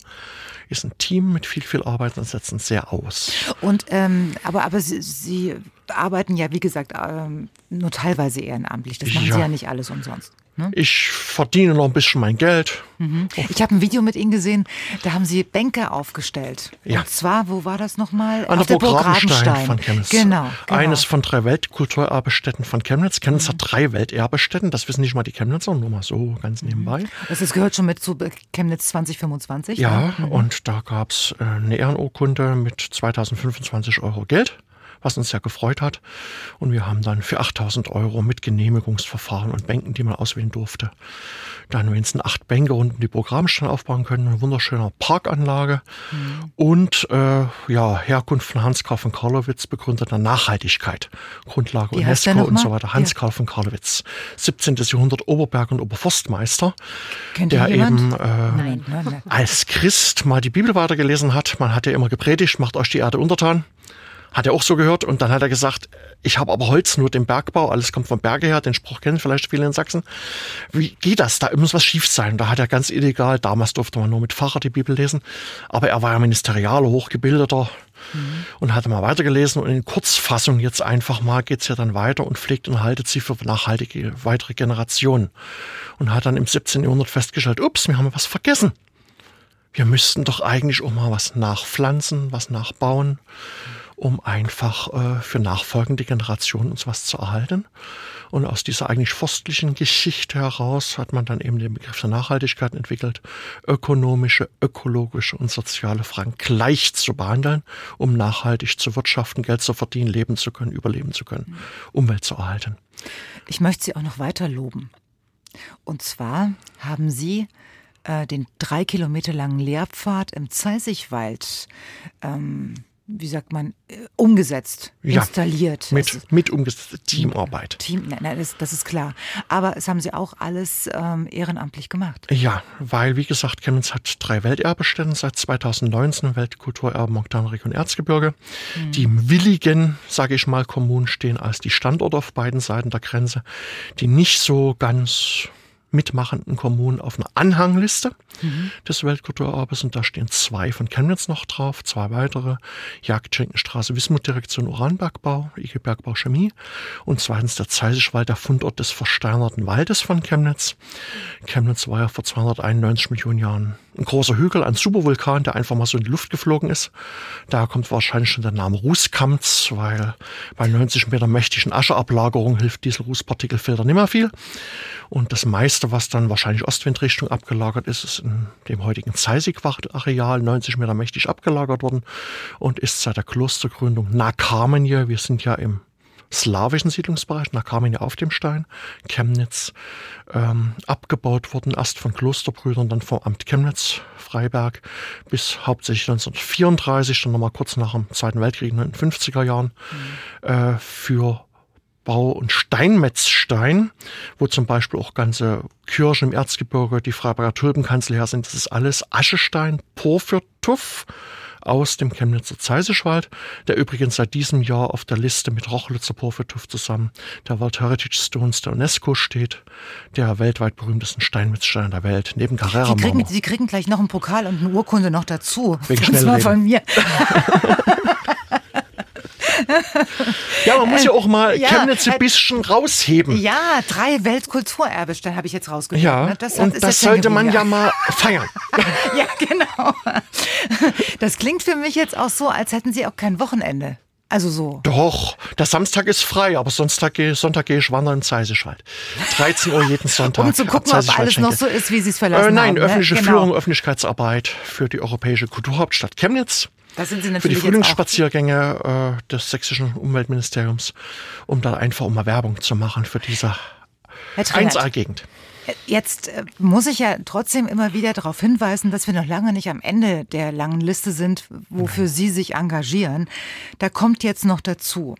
ist ein Team mit viel, viel Arbeit und setzen sehr aus. Und ähm, aber, aber Sie, Sie arbeiten ja, wie gesagt, ähm, nur teilweise ehrenamtlich. Das machen ja. Sie ja nicht alles umsonst. Ne? Ich verdiene noch ein bisschen mein Geld. Mhm. Ich habe ein Video mit Ihnen gesehen, da haben Sie Bänke aufgestellt. Ja. Und zwar, wo war das nochmal? An Auf der Burg Rabenstein von Chemnitz. Genau, genau. Eines von drei Weltkulturerbestätten von Chemnitz. Chemnitz mhm. hat drei Welterbestätten, das wissen nicht mal die Chemnitzer, nur mal so ganz mhm. nebenbei. Das ist, gehört schon mit zu Chemnitz 2025? Ja, ne? mhm. und da gab es äh, eine Ehrenurkunde mit 2025 Euro Geld was uns ja gefreut hat. Und wir haben dann für 8000 Euro mit Genehmigungsverfahren und Bänken, die man auswählen durfte, dann wenigstens acht Bänke um die Programmstand aufbauen können. Eine wunderschöne Parkanlage mhm. und äh, ja, Herkunft von Hans-Karl von Karlowitz, begründeter Nachhaltigkeit, Grundlage Wie UNESCO und so weiter. Hans-Karl ja. von Karlowitz, 17. Jahrhundert Oberberg- und Oberforstmeister, Kennt der eben äh, nein, nein, nein. als Christ mal die Bibel weitergelesen hat. Man hat ja immer gepredigt, macht euch die Erde untertan. Hat er auch so gehört und dann hat er gesagt, ich habe aber Holz, nur den Bergbau, alles kommt vom Berge her, den Spruch kennen vielleicht viele in Sachsen. Wie geht das? Da muss was schief sein. Da hat er ganz illegal, damals durfte man nur mit Pfarrer die Bibel lesen, aber er war ja Ministerialer, hochgebildeter mhm. und hatte mal weitergelesen und in Kurzfassung jetzt einfach mal geht's ja dann weiter und pflegt und haltet sie für nachhaltige weitere Generationen und hat dann im 17. Jahrhundert festgestellt, ups, wir haben was vergessen. Wir müssten doch eigentlich auch mal was nachpflanzen, was nachbauen um einfach äh, für nachfolgende Generationen uns was zu erhalten. Und aus dieser eigentlich forstlichen Geschichte heraus hat man dann eben den Begriff der Nachhaltigkeit entwickelt, ökonomische, ökologische und soziale Fragen gleich zu behandeln, um nachhaltig zu wirtschaften, Geld zu verdienen, leben zu können, überleben zu können, Umwelt zu erhalten. Ich möchte Sie auch noch weiter loben. Und zwar haben Sie äh, den drei Kilometer langen Lehrpfad im Zeisigwald ähm, wie sagt man, äh, umgesetzt, ja, installiert. Mit, mit umgesetzt, Teamarbeit. Team, nein, nein, das, das, ist klar. Aber es haben Sie auch alles ähm, ehrenamtlich gemacht. Ja, weil, wie gesagt, Chemnitz hat drei Welterbestätten seit 2019, Weltkulturerbe Montanarik und Erzgebirge. Hm. Die willigen, sage ich mal, Kommunen stehen als die Standorte auf beiden Seiten der Grenze, die nicht so ganz mitmachenden Kommunen auf einer Anhangliste mhm. des Weltkulturerbes und da stehen zwei von Chemnitz noch drauf, zwei weitere, Jagdschenkenstraße, Wismut-Direktion Uranbergbau, IG Bergbau Chemie und zweitens der Zeisischwald, der Fundort des versteinerten Waldes von Chemnitz. Chemnitz war ja vor 291 Millionen Jahren ein großer Hügel, ein Supervulkan, der einfach mal so in die Luft geflogen ist. Da kommt wahrscheinlich schon der Name Rußkampz, weil bei 90 Meter mächtigen Ascheablagerung hilft Diesel-Rußpartikelfilter nicht mehr viel. Und das meiste, was dann wahrscheinlich Ostwindrichtung abgelagert ist, ist in dem heutigen Zeisigwacht-Areal 90 Meter mächtig abgelagert worden und ist seit der Klostergründung Nakamenje, wir sind ja im slawischen Siedlungsbereich, nach Kamenje auf dem Stein, Chemnitz, ähm, abgebaut worden, erst von Klosterbrüdern, dann vom Amt Chemnitz, Freiberg, bis hauptsächlich 1934, dann nochmal kurz nach dem Zweiten Weltkrieg in den 50er Jahren, mhm. äh, für Bau- und Steinmetzstein, wo zum Beispiel auch ganze Kirchen im Erzgebirge, die Freiberger Tulpenkanzel her sind. Das ist alles Aschestein, Porphyrtuff aus dem Chemnitzer Zeisischwald, der übrigens seit diesem Jahr auf der Liste mit Rochlitzer Porphyrtuff zusammen der World Heritage Stones der UNESCO steht, der weltweit berühmtesten Steinmetzstein der Welt, neben Carrera Sie kriegen, Sie kriegen gleich noch einen Pokal und eine Urkunde noch dazu. Wegen das war von mir. ja, man muss ja auch mal ja, Chemnitz ein bisschen rausheben. Ja, drei Weltkulturerbestände habe ich jetzt rausgefunden. Ja, ne? das, und das sollte man ja mal feiern. ja, genau. Das klingt für mich jetzt auch so, als hätten Sie auch kein Wochenende. Also so. Doch, der Samstag ist frei, aber Sonntag, Sonntag gehe ich wandern im Zeisischwald. 13 Uhr jeden Sonntag. Um zu gucken, ob alles noch so ist, wie Sie es verlassen äh, nein, haben. Nein, öffentliche ne? genau. Führung, Öffentlichkeitsarbeit für die Europäische Kulturhauptstadt Chemnitz. Da sind Sie natürlich für die Frühlingsspaziergänge äh, des sächsischen Umweltministeriums, um da einfach um mal Werbung zu machen für diese 1A-Gegend. Jetzt äh, muss ich ja trotzdem immer wieder darauf hinweisen, dass wir noch lange nicht am Ende der langen Liste sind, wofür Sie sich engagieren. Da kommt jetzt noch dazu,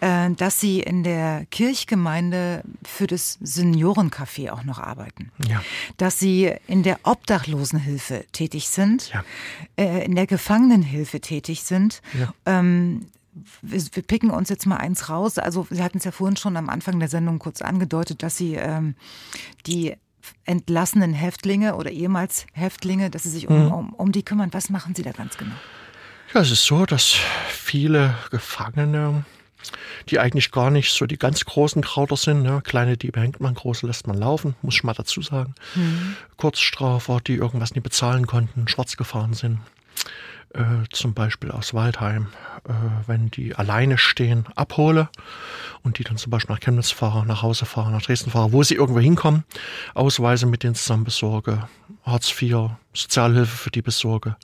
äh, dass Sie in der Kirchgemeinde für das Seniorencafé auch noch arbeiten. Ja. Dass Sie in der Obdachlosenhilfe tätig sind, ja. Äh, in der Gefangenenhilfe tätig sind. Ja. Ähm, wir, picken uns jetzt mal eins raus. Also Sie hatten es ja vorhin schon am Anfang der Sendung kurz angedeutet, dass Sie ähm, die entlassenen Häftlinge oder ehemals Häftlinge, dass Sie sich um, mhm. um, um die kümmern. Was machen Sie da ganz genau? Ja, es ist so, dass viele Gefangene, die eigentlich gar nicht so die ganz großen Krauter sind, ne? kleine Diebe hängt man, große lässt man laufen, muss ich mal dazu sagen. Mhm. Kurzstrafer, die irgendwas nicht bezahlen konnten, schwarz gefahren sind, äh, zum Beispiel aus Waldheim, äh, wenn die alleine stehen, abhole und die dann zum Beispiel nach Chemnitz fahren, nach Hause fahren, nach Dresden fahren, wo sie irgendwo hinkommen, Ausweise mit denen zusammen besorge, Hartz IV, Sozialhilfe für die besorge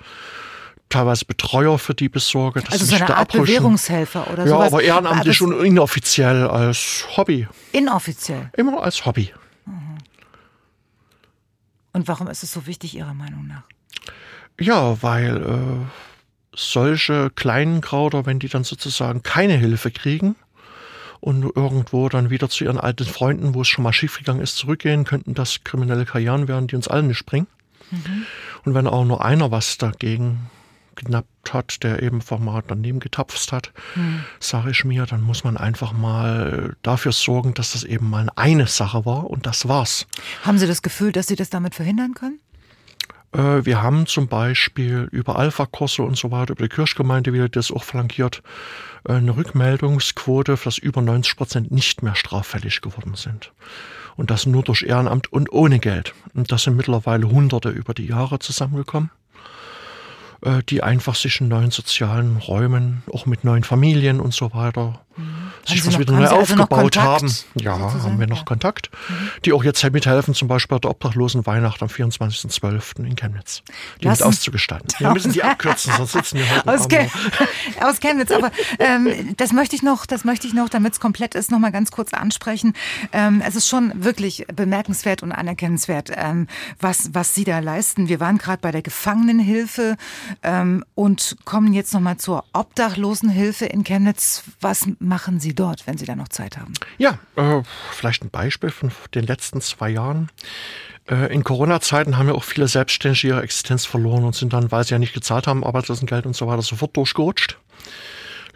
teilweise Betreuer für die besorge. Das also so eine Art Bewährungshelfer oder ja, sowas. Ja, aber ehrenamtlich und inoffiziell als Hobby. Inoffiziell? Immer als Hobby. Mhm. Und warum ist es so wichtig, Ihrer Meinung nach? Ja, weil äh, solche kleinen Krauter, wenn die dann sozusagen keine Hilfe kriegen und irgendwo dann wieder zu ihren alten Freunden, wo es schon mal schiefgegangen ist, zurückgehen, könnten das kriminelle Karrieren werden, die uns allen nicht bringen. Mhm. Und wenn auch nur einer was dagegen geknappt hat, der eben einfach mal daneben getapft hat, mhm. sage ich mir, dann muss man einfach mal dafür sorgen, dass das eben mal eine Sache war und das war's. Haben Sie das Gefühl, dass Sie das damit verhindern können? Äh, wir haben zum Beispiel über Alpha-Kurse und so weiter, über die Kirchgemeinde wieder das auch flankiert, äh, eine Rückmeldungsquote, dass über 90 Prozent nicht mehr straffällig geworden sind. Und das nur durch Ehrenamt und ohne Geld. Und das sind mittlerweile Hunderte über die Jahre zusammengekommen, äh, die einfach sich in neuen sozialen Räumen, auch mit neuen Familien und so weiter, mhm. Sich was wieder neu also aufgebaut haben. Ja, sozusagen? haben wir noch ja. Kontakt. Mhm. Die auch jetzt mithelfen, zum Beispiel bei der obdachlosen Weihnacht am 24.12. in Chemnitz, die Lassen. mit auszugestalten. Wir müssen die abkürzen, sonst sitzen wir heute aus, Chem aus Chemnitz. Aber ähm, das möchte ich noch, das möchte ich noch, damit es komplett ist, noch mal ganz kurz ansprechen. Ähm, es ist schon wirklich bemerkenswert und anerkennenswert, ähm, was, was Sie da leisten. Wir waren gerade bei der Gefangenenhilfe ähm, und kommen jetzt noch mal zur Obdachlosenhilfe in Chemnitz. Was machen Sie dort, wenn Sie da noch Zeit haben? Ja, äh, vielleicht ein Beispiel von den letzten zwei Jahren. Äh, in Corona-Zeiten haben ja auch viele Selbstständige ihre Existenz verloren und sind dann, weil sie ja nicht gezahlt haben, Arbeitslosengeld und so weiter, sofort durchgerutscht.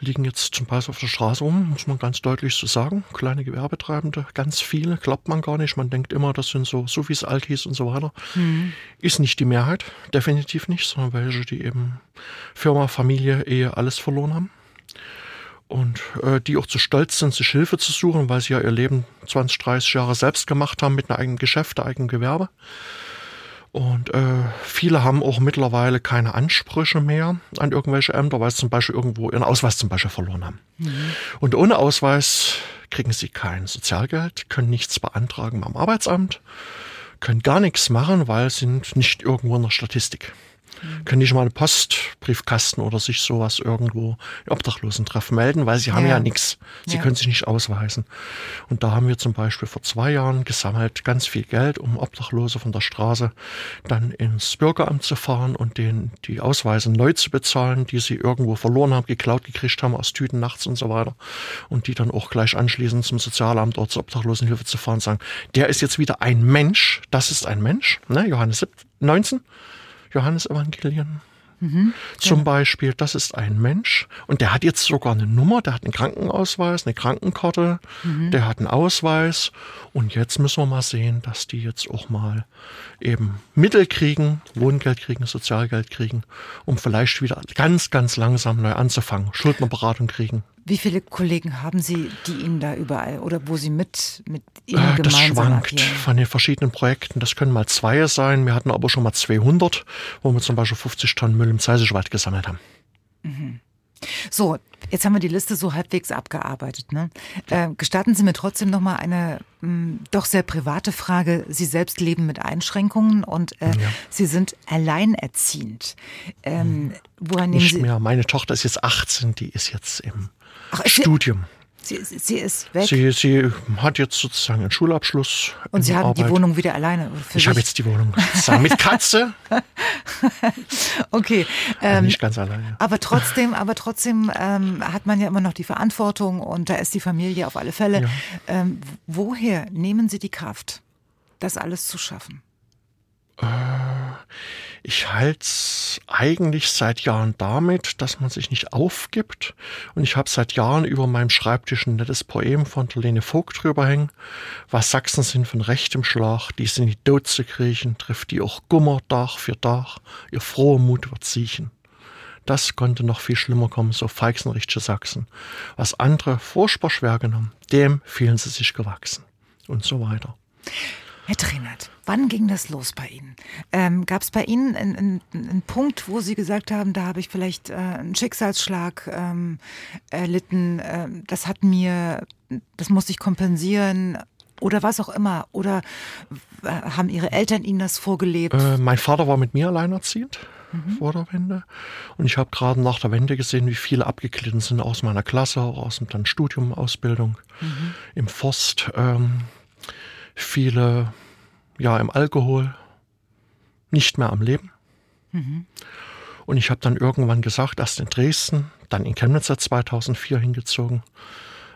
Liegen jetzt zum Beispiel auf der Straße rum, muss man ganz deutlich so sagen. Kleine Gewerbetreibende, ganz viele, glaubt man gar nicht. Man denkt immer, das sind so, so wie es alt hieß und so weiter. Mhm. Ist nicht die Mehrheit, definitiv nicht, sondern welche, die eben Firma, Familie, Ehe, alles verloren haben und äh, die auch zu stolz sind, sich Hilfe zu suchen, weil sie ja ihr Leben 20, 30 Jahre selbst gemacht haben mit einem eigenen Geschäft, einem eigenen Gewerbe. Und äh, viele haben auch mittlerweile keine Ansprüche mehr an irgendwelche Ämter, weil sie zum Beispiel irgendwo ihren Ausweis zum Beispiel verloren haben. Mhm. Und ohne Ausweis kriegen sie kein Sozialgeld, können nichts beantragen beim Arbeitsamt, können gar nichts machen, weil sie sind nicht irgendwo in der Statistik. Können nicht mal einen Postbriefkasten oder sich sowas irgendwo im Obdachlosentreffen melden, weil sie haben ja, ja nichts. Sie ja. können sich nicht ausweisen. Und da haben wir zum Beispiel vor zwei Jahren gesammelt ganz viel Geld, um Obdachlose von der Straße dann ins Bürgeramt zu fahren und denen die Ausweise neu zu bezahlen, die sie irgendwo verloren haben, geklaut gekriegt haben aus Tüten nachts und so weiter. Und die dann auch gleich anschließend zum Sozialamt oder zur Obdachlosenhilfe zu fahren und sagen, der ist jetzt wieder ein Mensch, das ist ein Mensch, ne, Johannes 19 Johannesevangelium. Mhm, Zum. Beispiel, das ist ein Mensch und der hat jetzt sogar eine Nummer, der hat einen Krankenausweis, eine Krankenkarte, mhm. der hat einen Ausweis und jetzt müssen wir mal sehen, dass die jetzt auch mal eben Mittel kriegen, Wohngeld kriegen, Sozialgeld kriegen, um vielleicht wieder ganz, ganz langsam neu anzufangen, Schuldnerberatung kriegen. Wie viele Kollegen haben Sie, die Ihnen da überall oder wo Sie mit, mit Ihnen äh, Das schwankt agieren? von den verschiedenen Projekten. Das können mal zwei sein. Wir hatten aber schon mal 200, wo wir zum Beispiel 50 Tonnen Müll im Zeisischwald gesammelt haben. Mhm. So, jetzt haben wir die Liste so halbwegs abgearbeitet. Ne? Äh, gestatten Sie mir trotzdem noch mal eine mh, hm, doch sehr private Frage. Sie selbst leben mit Einschränkungen und äh, ja. Sie sind alleinerziehend. Ähm, hm. woran nehmen Nicht Sie mehr. Meine Tochter ist jetzt 18, die ist jetzt im Ach, Studium. Sie, sie, ist weg. Sie, sie hat jetzt sozusagen einen Schulabschluss. Und Sie haben Arbeit. die Wohnung wieder alleine? ich habe jetzt die Wohnung sozusagen mit Katze. okay. Ähm, nicht ganz alleine. Aber trotzdem, aber trotzdem ähm, hat man ja immer noch die Verantwortung und da ist die Familie auf alle Fälle. Ja. Ähm, woher nehmen Sie die Kraft, das alles zu schaffen? Äh, ich halte es eigentlich seit Jahren damit, dass man sich nicht aufgibt. Und ich habe seit Jahren über meinem Schreibtisch ein nettes Poem von der Lene Vogt drüber hängen. Was Sachsen sind von rechtem Schlag, die sind die zu kriechen, trifft die auch Gummer Dach für Dach, ihr froher Mut wird siechen. Das konnte noch viel schlimmer kommen, so feixenrichtsche Sachsen. Was andere furchtbar schwer genommen, dem fielen sie sich gewachsen. Und so weiter. Herr Trinert, wann ging das los bei Ihnen? Ähm, Gab es bei Ihnen einen, einen, Punkt, wo Sie gesagt haben, da habe ich vielleicht äh, einen Schicksalsschlag ähm, erlitten, äh, das hat mir, das musste ich kompensieren oder was auch immer? Oder äh, haben Ihre Eltern Ihnen das vorgelebt? Äh, mein Vater war mit mir alleinerziehend. Mhm. vor der Wende. Und ich habe gerade nach der Wende gesehen, wie viele abgeglitten sind aus meiner Klasse, aus dem Studium, Ausbildung mhm. im Forst. Ähm, viele ja im Alkohol, nicht mehr am Leben. Mhm. Und ich habe dann irgendwann gesagt, erst in Dresden, dann in Chemnitz 2004 hingezogen,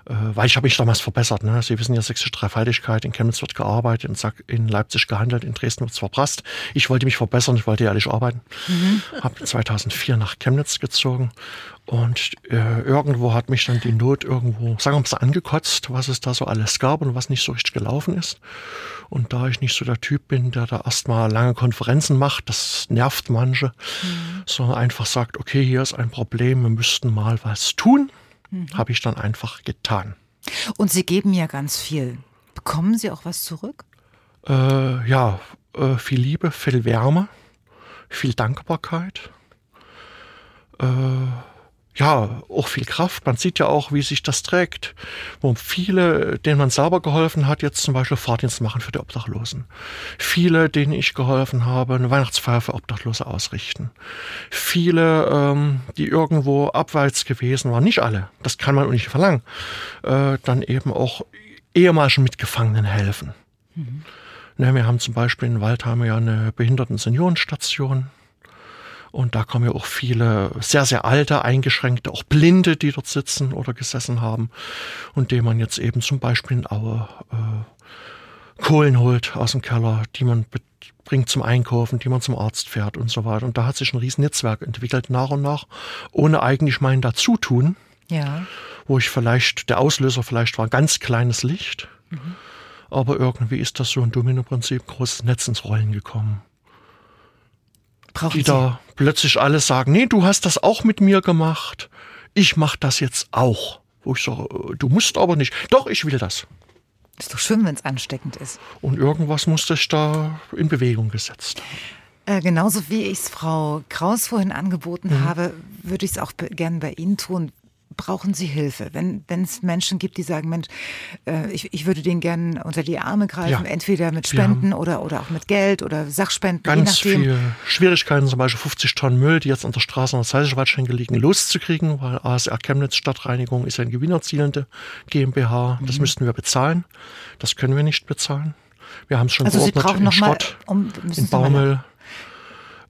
weil ich habe mich damals verbessert. Ne? Sie wissen ja, sächsische Dreifaltigkeit, in Chemnitz wird gearbeitet, in Leipzig gehandelt, in Dresden wird es verprasst. Ich wollte mich verbessern, ich wollte ehrlich arbeiten. Mhm. Habe 2004 nach Chemnitz gezogen und äh, irgendwo hat mich dann die Not irgendwo, sagen wir mal, angekotzt, was es da so alles gab und was nicht so richtig gelaufen ist. Und da ich nicht so der Typ bin, der da erstmal lange Konferenzen macht, das nervt manche, mhm. sondern einfach sagt, okay, hier ist ein Problem, wir müssten mal was tun, mhm. habe ich dann einfach getan. Und Sie geben ja ganz viel. Bekommen Sie auch was zurück? Äh, ja, äh, viel Liebe, viel Wärme, viel Dankbarkeit. Äh, ja, auch viel Kraft. Man sieht ja auch, wie sich das trägt. Wo viele, denen man selber geholfen hat, jetzt zum Beispiel Fahrdienst machen für die Obdachlosen. Viele, denen ich geholfen habe, eine Weihnachtsfeier für Obdachlose ausrichten. Viele, ähm, die irgendwo abwärts gewesen waren, nicht alle, das kann man auch nicht verlangen, äh, dann eben auch ehemaligen Mitgefangenen helfen. Mhm. Ne, wir haben zum Beispiel in Waldheim ja eine Behinderten-Seniorenstation und da kommen ja auch viele sehr, sehr alte, eingeschränkte, auch Blinde, die dort sitzen oder gesessen haben und denen man jetzt eben zum Beispiel in Aue äh, Kohlen holt aus dem Keller, die man bringt zum Einkaufen, die man zum Arzt fährt und so weiter. Und da hat sich ein riesen Netzwerk entwickelt nach und nach, ohne eigentlich mein Dazutun. Ja. Wo ich vielleicht, der Auslöser vielleicht war ein ganz kleines Licht. Mhm. Aber irgendwie ist das so ein Domino-Prinzip, großes Netz ins Rollen gekommen. Brauchen die Sie? da plötzlich alle sagen, nee, du hast das auch mit mir gemacht, ich mach das jetzt auch. Wo ich sage, äh, du musst aber nicht. Doch, ich will das. Ist doch schön, wenn es ansteckend ist. Und irgendwas musste ich da in Bewegung gesetzt. Äh, genauso wie ich es Frau Kraus vorhin angeboten mhm. habe, würde ich es auch gerne bei Ihnen tun brauchen Sie Hilfe? Wenn es Menschen gibt, die sagen, Mensch, äh, ich, ich würde denen gerne unter die Arme greifen, ja. entweder mit Spenden oder, oder auch mit Geld oder Sachspenden. Ganz viele Schwierigkeiten, zum Beispiel 50 Tonnen Müll, die jetzt an der Straße an der Zeisenwaldschenke liegen, loszukriegen, weil ASR Chemnitz Stadtreinigung ist ja eine gewinnerzielende GmbH. Das mhm. müssten wir bezahlen. Das können wir nicht bezahlen. Wir haben es schon also geordnet Sie brauchen in Schrott, mal, um, in Baumüll.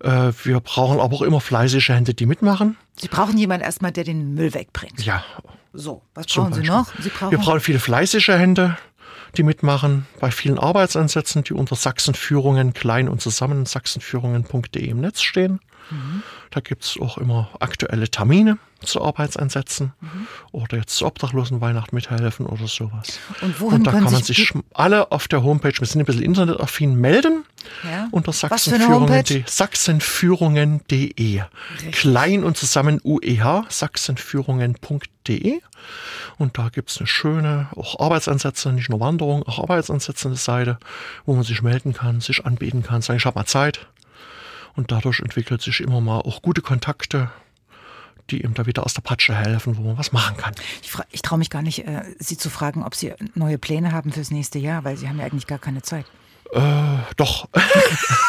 Äh, wir brauchen aber auch immer fleißige Hände, die mitmachen. Sie brauchen jemanden erstmal, der den Müll wegbringt. Ja. So, was brauchen Sie noch? Sie brauchen wir brauchen viele fleißige Hände, die mitmachen bei vielen Arbeitsansätzen, die unter Sachsenführungen klein und zusammen sachsenführungen.de im Netz stehen. Mhm. Da gibt es auch immer aktuelle Termine zu Arbeitseinsätzen mhm. oder jetzt zur Obdachlosenweihnacht mithelfen oder sowas. Und, wohin und da kann man sich alle auf der Homepage, wir sind ein bisschen internetaffin, melden ja. unter sachsenführungen.de. Sachsenführungen.de. Klein und zusammen UEH, sachsenführungen.de. Und da gibt es eine schöne, auch Arbeitsansätze, nicht nur Wanderung, auch Arbeitsansätze eine Seite, wo man sich melden kann, sich anbieten kann, sagen, ich habe mal Zeit. Und dadurch entwickelt sich immer mal auch gute Kontakte, die ihm da wieder aus der Patsche helfen, wo man was machen kann. Ich, ich traue mich gar nicht, äh, Sie zu fragen, ob Sie neue Pläne haben fürs nächste Jahr, weil Sie haben ja eigentlich gar keine Zeit. Äh, doch.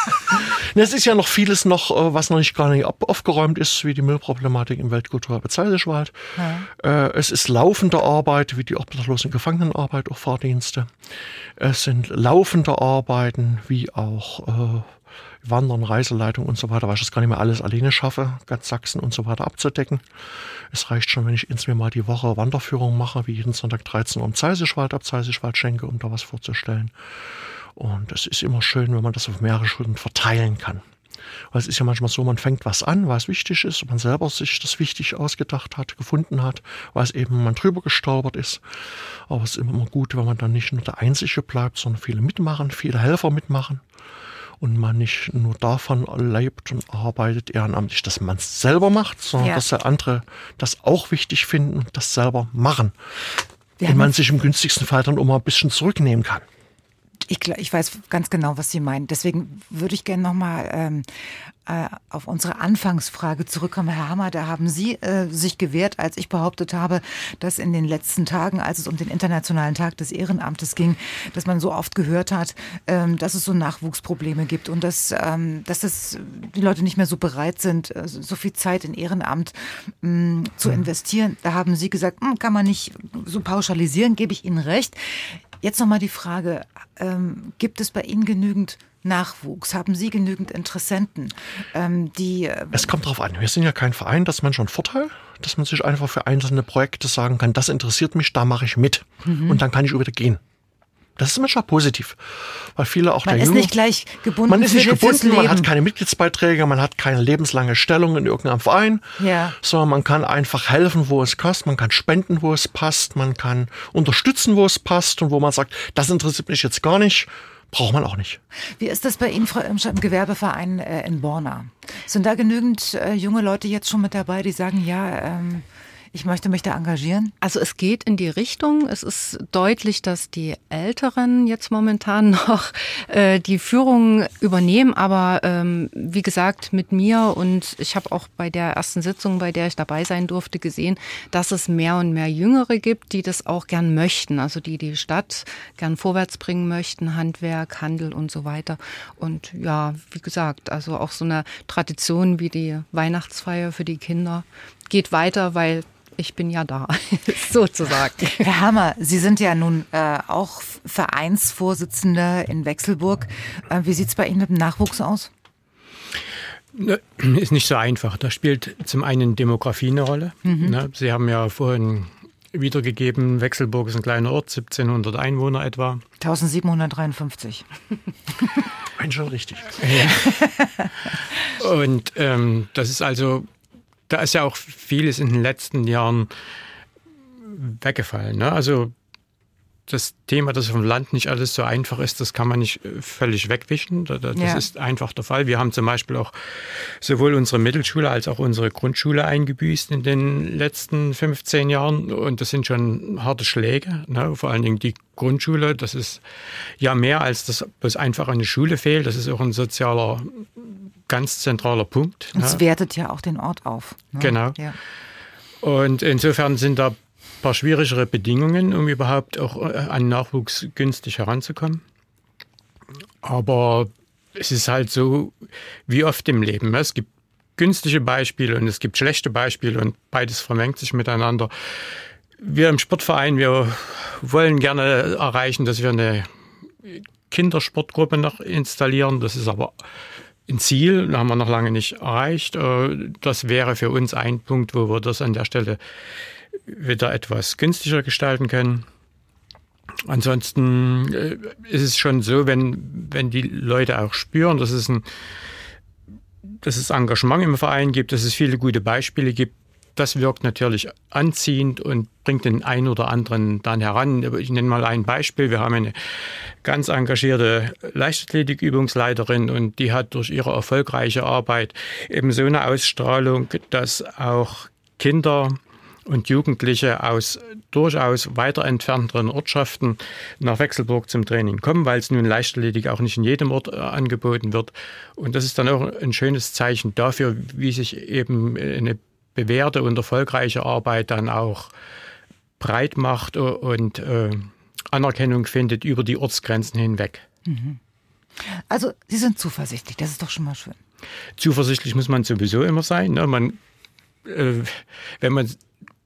es ist ja noch vieles noch, äh, was noch nicht gar nicht aufgeräumt ist, wie die Müllproblematik im Weltkulturerbe Zeisigwald. Ja. Äh, es ist laufende Arbeit, wie die obdachlosen Gefangenenarbeit, auch Fahrdienste. Es sind laufende Arbeiten, wie auch äh, Wandern, Reiseleitung und so weiter, weil ich das gar nicht mehr alles alleine schaffe, ganz Sachsen und so weiter abzudecken. Es reicht schon, wenn ich ins mir mal die Woche Wanderführung mache, wie jeden Sonntag 13 Uhr im Zeisischwald ab Zeisischwald schenke, um da was vorzustellen. Und es ist immer schön, wenn man das auf mehrere Schulden verteilen kann. Weil es ist ja manchmal so, man fängt was an, weil es wichtig ist, man selber sich das wichtig ausgedacht hat, gefunden hat, weil es eben man drüber gestolpert ist. Aber es ist immer gut, wenn man dann nicht nur der Einzige bleibt, sondern viele mitmachen, viele Helfer mitmachen und man nicht nur davon lebt und arbeitet ehrenamtlich, dass man es selber macht, sondern ja. dass der andere das auch wichtig finden und das selber machen. Wir und man sich im günstigsten Fall dann auch mal ein bisschen zurücknehmen kann. Ich, ich weiß ganz genau, was Sie meinen. Deswegen würde ich gerne nochmal ähm, äh, auf unsere Anfangsfrage zurückkommen. Herr Hammer, da haben Sie äh, sich gewehrt, als ich behauptet habe, dass in den letzten Tagen, als es um den Internationalen Tag des Ehrenamtes ging, dass man so oft gehört hat, ähm, dass es so Nachwuchsprobleme gibt und dass, ähm, dass das, die Leute nicht mehr so bereit sind, äh, so viel Zeit in Ehrenamt ähm, zu investieren. Da haben Sie gesagt, hm, kann man nicht so pauschalisieren, gebe ich Ihnen recht. Jetzt nochmal die Frage, ähm, gibt es bei Ihnen genügend Nachwuchs? Haben Sie genügend Interessenten, ähm, die... Äh es kommt darauf an. Wir sind ja kein Verein, das ist manchmal ein Vorteil, dass man sich einfach für einzelne Projekte sagen kann, das interessiert mich, da mache ich mit. Mhm. Und dann kann ich auch wieder gehen. Das ist manchmal positiv, weil viele auch man ist Jungen, nicht gleich gebunden. Man ist nicht gebunden, man hat keine Mitgliedsbeiträge, man hat keine lebenslange Stellung in irgendeinem Verein, ja. sondern man kann einfach helfen, wo es passt, man kann spenden, wo es passt, man kann unterstützen, wo es passt und wo man sagt, das interessiert mich jetzt gar nicht, braucht man auch nicht. Wie ist das bei Ihnen, Frau Irmscher, im Gewerbeverein äh, in Borna? Sind da genügend äh, junge Leute jetzt schon mit dabei, die sagen, ja, ähm, ich möchte mich da engagieren? Also es geht in die Richtung. Es ist deutlich, dass die Älteren jetzt momentan noch äh, die Führung übernehmen. Aber ähm, wie gesagt, mit mir und ich habe auch bei der ersten Sitzung, bei der ich dabei sein durfte, gesehen, dass es mehr und mehr Jüngere gibt, die das auch gern möchten. Also die die Stadt gern vorwärts bringen möchten, Handwerk, Handel und so weiter. Und ja, wie gesagt, also auch so eine Tradition wie die Weihnachtsfeier für die Kinder geht weiter, weil ich bin ja da, sozusagen. Herr Hammer, Sie sind ja nun äh, auch Vereinsvorsitzender in Wechselburg. Äh, wie sieht es bei Ihnen mit dem Nachwuchs aus? Ne, ist nicht so einfach. Da spielt zum einen Demografie eine Rolle. Mhm. Ne, Sie haben ja vorhin wiedergegeben, Wechselburg ist ein kleiner Ort, 1700 Einwohner etwa. 1753. Ein schon richtig. Ja. Und ähm, das ist also da ist ja auch vieles in den letzten Jahren weggefallen. Ne? Also das Thema, dass dem Land nicht alles so einfach ist, das kann man nicht äh, völlig wegwischen. Das ja. ist einfach der Fall. Wir haben zum Beispiel auch sowohl unsere Mittelschule als auch unsere Grundschule eingebüßt in den letzten 15 Jahren. Und das sind schon harte Schläge. Ne? Vor allen Dingen die Grundschule, das ist ja mehr als das, was einfach eine Schule fehlt. Das ist auch ein sozialer, ganz zentraler Punkt. Es ne? wertet ja auch den Ort auf. Ne? Genau. Ja. Und insofern sind da paar schwierigere Bedingungen, um überhaupt auch äh, an Nachwuchs günstig heranzukommen. Aber es ist halt so wie oft im Leben. Es gibt günstige Beispiele und es gibt schlechte Beispiele und beides vermengt sich miteinander. Wir im Sportverein, wir wollen gerne erreichen, dass wir eine Kindersportgruppe noch installieren. Das ist aber ein Ziel, haben wir noch lange nicht erreicht. Äh, das wäre für uns ein Punkt, wo wir das an der Stelle wieder etwas günstiger gestalten können. Ansonsten äh, ist es schon so, wenn, wenn die Leute auch spüren, dass es, ein, dass es Engagement im Verein gibt, dass es viele gute Beispiele gibt, das wirkt natürlich anziehend und bringt den einen oder anderen dann heran. Ich nenne mal ein Beispiel. Wir haben eine ganz engagierte Leichtathletikübungsleiterin und die hat durch ihre erfolgreiche Arbeit eben so eine Ausstrahlung, dass auch Kinder und Jugendliche aus durchaus weiter entfernteren Ortschaften nach Wechselburg zum Training kommen, weil es nun Leichtathletik auch nicht in jedem Ort äh, angeboten wird. Und das ist dann auch ein schönes Zeichen dafür, wie sich eben eine bewährte und erfolgreiche Arbeit dann auch breit macht und äh, Anerkennung findet über die Ortsgrenzen hinweg. Mhm. Also Sie sind zuversichtlich, das ist doch schon mal schön. Zuversichtlich muss man sowieso immer sein. Ne? Man, äh, wenn man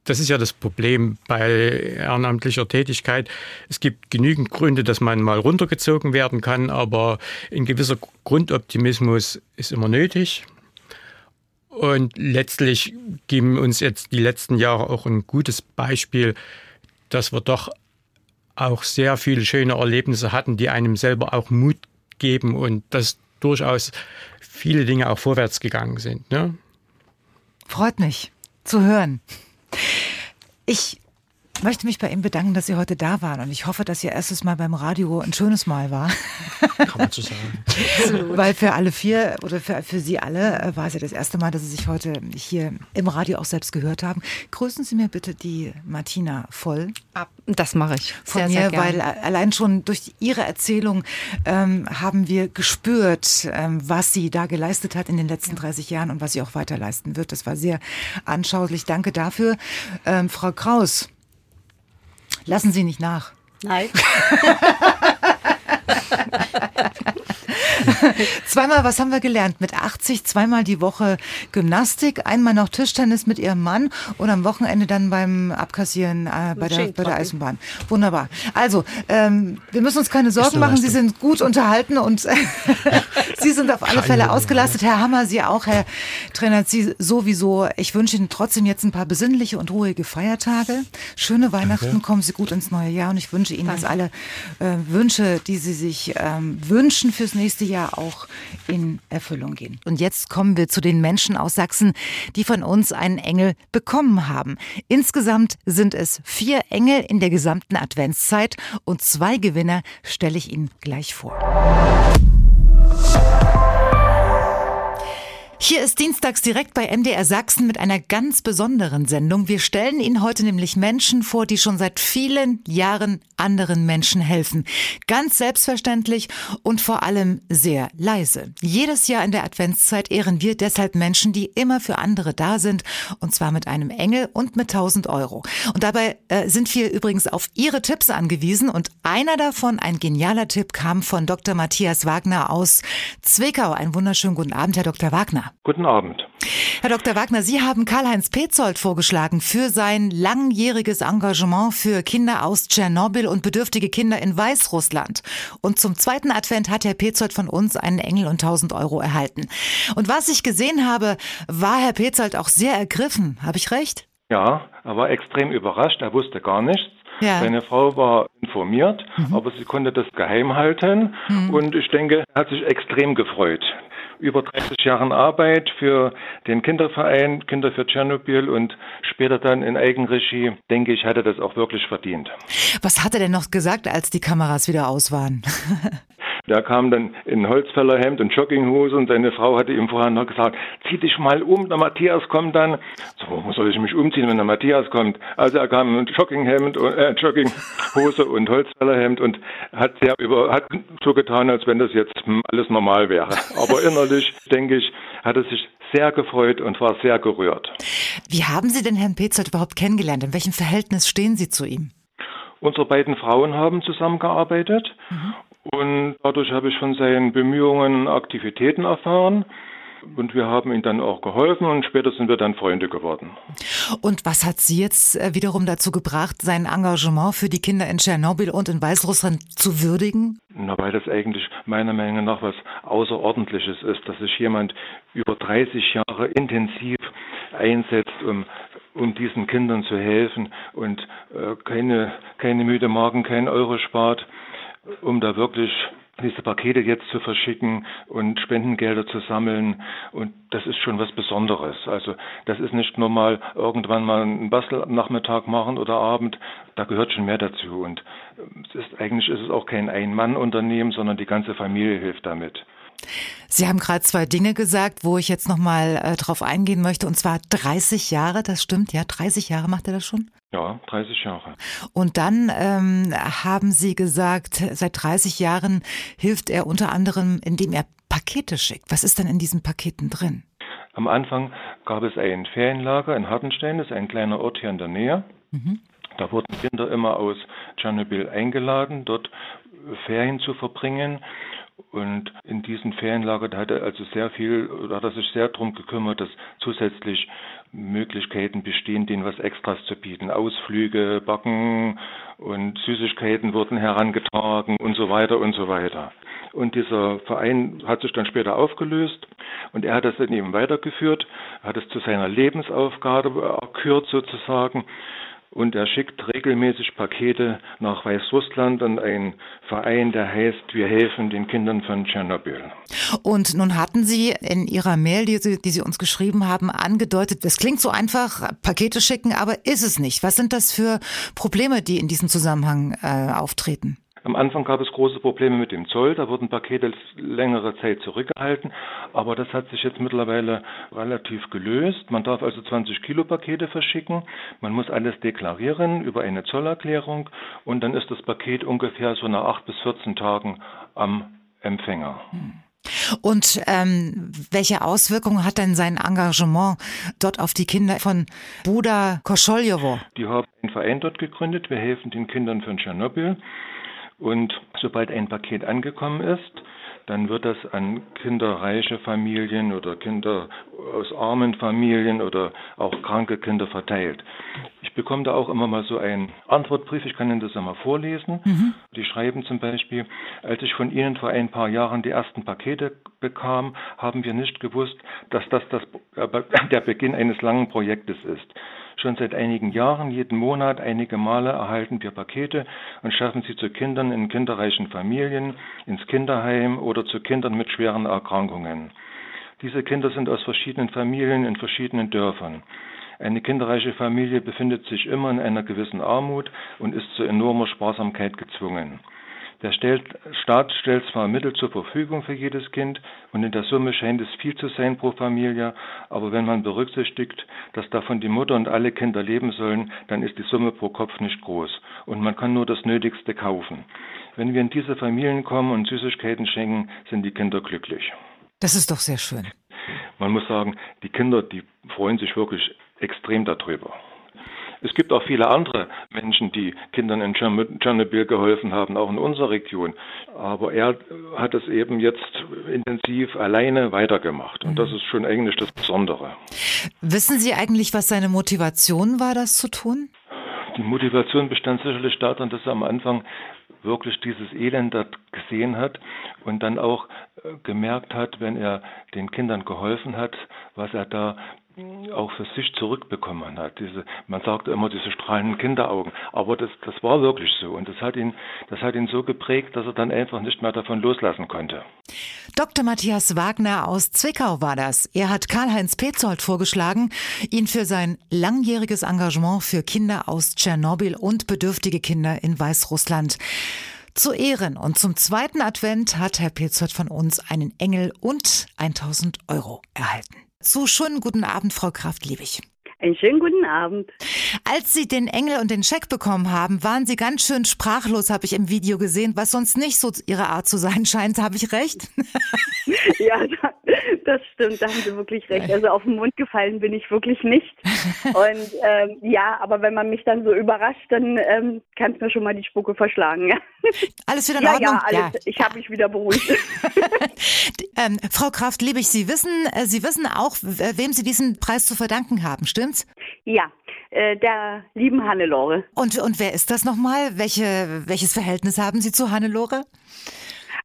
das ist ja das Problem bei ehrenamtlicher Tätigkeit. Es gibt genügend Gründe, dass man mal runtergezogen werden kann, aber ein gewisser Grundoptimismus ist immer nötig. Und letztlich geben uns jetzt die letzten Jahre auch ein gutes Beispiel, dass wir doch auch sehr viele schöne Erlebnisse hatten, die einem selber auch Mut geben und dass durchaus viele Dinge auch vorwärts gegangen sind. Ne? Freut mich zu hören. Ich möchte mich bei Ihnen bedanken, dass Sie heute da waren. Und ich hoffe, dass Ihr erstes Mal beim Radio ein schönes Mal war. Kann man so sagen. Weil für alle vier oder für, für Sie alle äh, war es ja das erste Mal, dass Sie sich heute hier im Radio auch selbst gehört haben. Grüßen Sie mir bitte die Martina voll. Das mache ich. Von sehr, mir, sehr weil allein schon durch Ihre Erzählung ähm, haben wir gespürt, ähm, was sie da geleistet hat in den letzten 30 Jahren und was sie auch weiter leisten wird. Das war sehr anschaulich. Danke dafür. Ähm, Frau Kraus, Lassen Sie nicht nach. Nein. zweimal, was haben wir gelernt? Mit 80 zweimal die Woche Gymnastik, einmal noch Tischtennis mit ihrem Mann und am Wochenende dann beim Abkassieren äh, bei, der, bei der Eisenbahn. Wunderbar. Also, ähm, wir müssen uns keine Sorgen machen. Sie sind gut unterhalten und Sie sind auf alle keine Fälle ausgelastet. Herr Hammer, Sie auch, Herr Trainer, Sie sowieso. Ich wünsche Ihnen trotzdem jetzt ein paar besinnliche und ruhige Feiertage. Schöne Weihnachten, Danke. kommen Sie gut ins neue Jahr und ich wünsche Ihnen, Danke. dass alle äh, Wünsche, die Sie sich ähm, wünschen fürs nächste Jahr, auch in Erfüllung gehen. Und jetzt kommen wir zu den Menschen aus Sachsen, die von uns einen Engel bekommen haben. Insgesamt sind es vier Engel in der gesamten Adventszeit und zwei Gewinner stelle ich Ihnen gleich vor. Hier ist Dienstags direkt bei MDR Sachsen mit einer ganz besonderen Sendung. Wir stellen Ihnen heute nämlich Menschen vor, die schon seit vielen Jahren anderen Menschen helfen. Ganz selbstverständlich und vor allem sehr leise. Jedes Jahr in der Adventszeit ehren wir deshalb Menschen, die immer für andere da sind. Und zwar mit einem Engel und mit 1000 Euro. Und dabei äh, sind wir übrigens auf Ihre Tipps angewiesen. Und einer davon, ein genialer Tipp, kam von Dr. Matthias Wagner aus Zwickau. Einen wunderschönen guten Abend, Herr Dr. Wagner. Guten Abend. Herr Dr. Wagner, Sie haben Karl-Heinz Petzold vorgeschlagen für sein langjähriges Engagement für Kinder aus Tschernobyl und bedürftige Kinder in Weißrussland. Und zum zweiten Advent hat Herr Petzold von uns einen Engel und 1000 Euro erhalten. Und was ich gesehen habe, war Herr Petzold auch sehr ergriffen. Habe ich recht? Ja, er war extrem überrascht. Er wusste gar nichts. Ja. Seine Frau war informiert, mhm. aber sie konnte das geheim halten. Mhm. Und ich denke, er hat sich extrem gefreut über 30 Jahren Arbeit für den Kinderverein Kinder für Tschernobyl und später dann in Eigenregie, denke ich, hat er das auch wirklich verdient. Was hat er denn noch gesagt, als die Kameras wieder aus waren? Der kam dann in Holzfällerhemd und Jogginghose und seine Frau hatte ihm vorher noch gesagt, zieh dich mal um, der Matthias kommt dann. So, wo soll ich mich umziehen, wenn der Matthias kommt? Also er kam in Jogginghemd und äh, Jogginghose und Holzfällerhemd und hat sehr über hat so getan, als wenn das jetzt alles normal wäre. Aber innerlich, denke ich, hat er sich sehr gefreut und war sehr gerührt. Wie haben Sie denn Herrn Petzold überhaupt kennengelernt? In welchem Verhältnis stehen Sie zu ihm? Unsere beiden Frauen haben zusammengearbeitet mhm. Und dadurch habe ich von seinen Bemühungen Aktivitäten erfahren. Und wir haben ihm dann auch geholfen und später sind wir dann Freunde geworden. Und was hat Sie jetzt äh, wiederum dazu gebracht, sein Engagement für die Kinder in Tschernobyl und in Weißrussland zu würdigen? Na, weil das eigentlich meiner Meinung nach was Außerordentliches ist, dass sich jemand über 30 Jahre intensiv einsetzt, um, um diesen Kindern zu helfen und äh, keine, keine müde Magen, kein Euro spart um da wirklich diese Pakete jetzt zu verschicken und Spendengelder zu sammeln. Und das ist schon was Besonderes. Also das ist nicht nur mal irgendwann mal einen Bastelnachmittag machen oder Abend. Da gehört schon mehr dazu. Und es ist eigentlich ist es auch kein Ein-Mann-Unternehmen, sondern die ganze Familie hilft damit. Sie haben gerade zwei Dinge gesagt, wo ich jetzt nochmal äh, drauf eingehen möchte. Und zwar 30 Jahre, das stimmt, ja, 30 Jahre macht er das schon? Ja, 30 Jahre. Und dann ähm, haben Sie gesagt, seit 30 Jahren hilft er unter anderem, indem er Pakete schickt. Was ist denn in diesen Paketen drin? Am Anfang gab es ein Ferienlager in Hartenstein, das ist ein kleiner Ort hier in der Nähe. Mhm. Da wurden Kinder immer aus Tschernobyl eingeladen, dort Ferien zu verbringen. Und in diesem Ferienlager, hat er also sehr viel, da hat er sich sehr darum gekümmert, dass zusätzlich Möglichkeiten bestehen, denen was Extras zu bieten. Ausflüge, Backen und Süßigkeiten wurden herangetragen und so weiter und so weiter. Und dieser Verein hat sich dann später aufgelöst und er hat das dann eben weitergeführt, hat es zu seiner Lebensaufgabe erkürt sozusagen und er schickt regelmäßig Pakete nach Weißrussland an einen Verein, der heißt Wir helfen den Kindern von Tschernobyl. Und nun hatten Sie in Ihrer Mail, die Sie, die Sie uns geschrieben haben, angedeutet, es klingt so einfach, Pakete schicken, aber ist es nicht. Was sind das für Probleme, die in diesem Zusammenhang äh, auftreten? Am Anfang gab es große Probleme mit dem Zoll, da wurden Pakete längere Zeit zurückgehalten, aber das hat sich jetzt mittlerweile relativ gelöst. Man darf also 20 Kilo Pakete verschicken, man muss alles deklarieren über eine Zollerklärung und dann ist das Paket ungefähr so nach 8 bis 14 Tagen am Empfänger. Und ähm, welche Auswirkungen hat denn sein Engagement dort auf die Kinder von Buda Koscholjowo? Die haben einen Verein dort gegründet. Wir helfen den Kindern von Tschernobyl. Und sobald ein Paket angekommen ist, dann wird das an kinderreiche Familien oder Kinder aus armen Familien oder auch kranke Kinder verteilt. Ich bekomme da auch immer mal so einen Antwortbrief, ich kann Ihnen das einmal vorlesen. Mhm. Die schreiben zum Beispiel, als ich von Ihnen vor ein paar Jahren die ersten Pakete bekam, haben wir nicht gewusst, dass das, das der Beginn eines langen Projektes ist. Schon seit einigen Jahren, jeden Monat, einige Male erhalten wir Pakete und schaffen sie zu Kindern in kinderreichen Familien, ins Kinderheim oder zu Kindern mit schweren Erkrankungen. Diese Kinder sind aus verschiedenen Familien in verschiedenen Dörfern. Eine kinderreiche Familie befindet sich immer in einer gewissen Armut und ist zu enormer Sparsamkeit gezwungen. Der Staat stellt zwar Mittel zur Verfügung für jedes Kind und in der Summe scheint es viel zu sein pro Familie, aber wenn man berücksichtigt, dass davon die Mutter und alle Kinder leben sollen, dann ist die Summe pro Kopf nicht groß und man kann nur das Nötigste kaufen. Wenn wir in diese Familien kommen und Süßigkeiten schenken, sind die Kinder glücklich. Das ist doch sehr schön. Man muss sagen, die Kinder, die freuen sich wirklich extrem darüber. Es gibt auch viele andere Menschen, die Kindern in Tschernobyl geholfen haben, auch in unserer Region. Aber er hat es eben jetzt intensiv alleine weitergemacht. Und das ist schon eigentlich das Besondere. Wissen Sie eigentlich, was seine Motivation war, das zu tun? Die Motivation bestand sicherlich darin, dass er am Anfang wirklich dieses Elend dort gesehen hat und dann auch äh, gemerkt hat, wenn er den Kindern geholfen hat, was er da auch für sich zurückbekommen hat. Diese, man sagt immer diese strahlenden Kinderaugen, aber das, das war wirklich so und das hat ihn, das hat ihn so geprägt, dass er dann einfach nicht mehr davon loslassen konnte. Dr. Matthias Wagner aus Zwickau war das. Er hat Karl-Heinz Petzold vorgeschlagen, ihn für sein langjähriges Engagement für Kinder aus Tschernobyl und bedürftige Kinder in Weißrussland zu Ehren. Und zum zweiten Advent hat Herr Petzold von uns einen Engel und 1000 Euro erhalten. So schönen guten Abend, Frau Kraft-Liebig. Einen schönen guten Abend. Als Sie den Engel und den Scheck bekommen haben, waren Sie ganz schön sprachlos, habe ich im Video gesehen, was sonst nicht so Ihre Art zu sein scheint. Habe ich recht? ja, das stimmt, da haben Sie wirklich recht. Also auf den Mund gefallen bin ich wirklich nicht. Und ähm, ja, aber wenn man mich dann so überrascht, dann ähm, kann es mir schon mal die Spucke verschlagen. Ja. Alles wieder in ja, Ordnung? Ja, alles, ja. ich habe mich wieder beruhigt. ähm, Frau Kraft-Liebig, Sie wissen, äh, Sie wissen auch, wem Sie diesen Preis zu verdanken haben, stimmt's? Ja, äh, der lieben Hannelore. Und, und wer ist das nochmal? Welche, welches Verhältnis haben Sie zu Hannelore?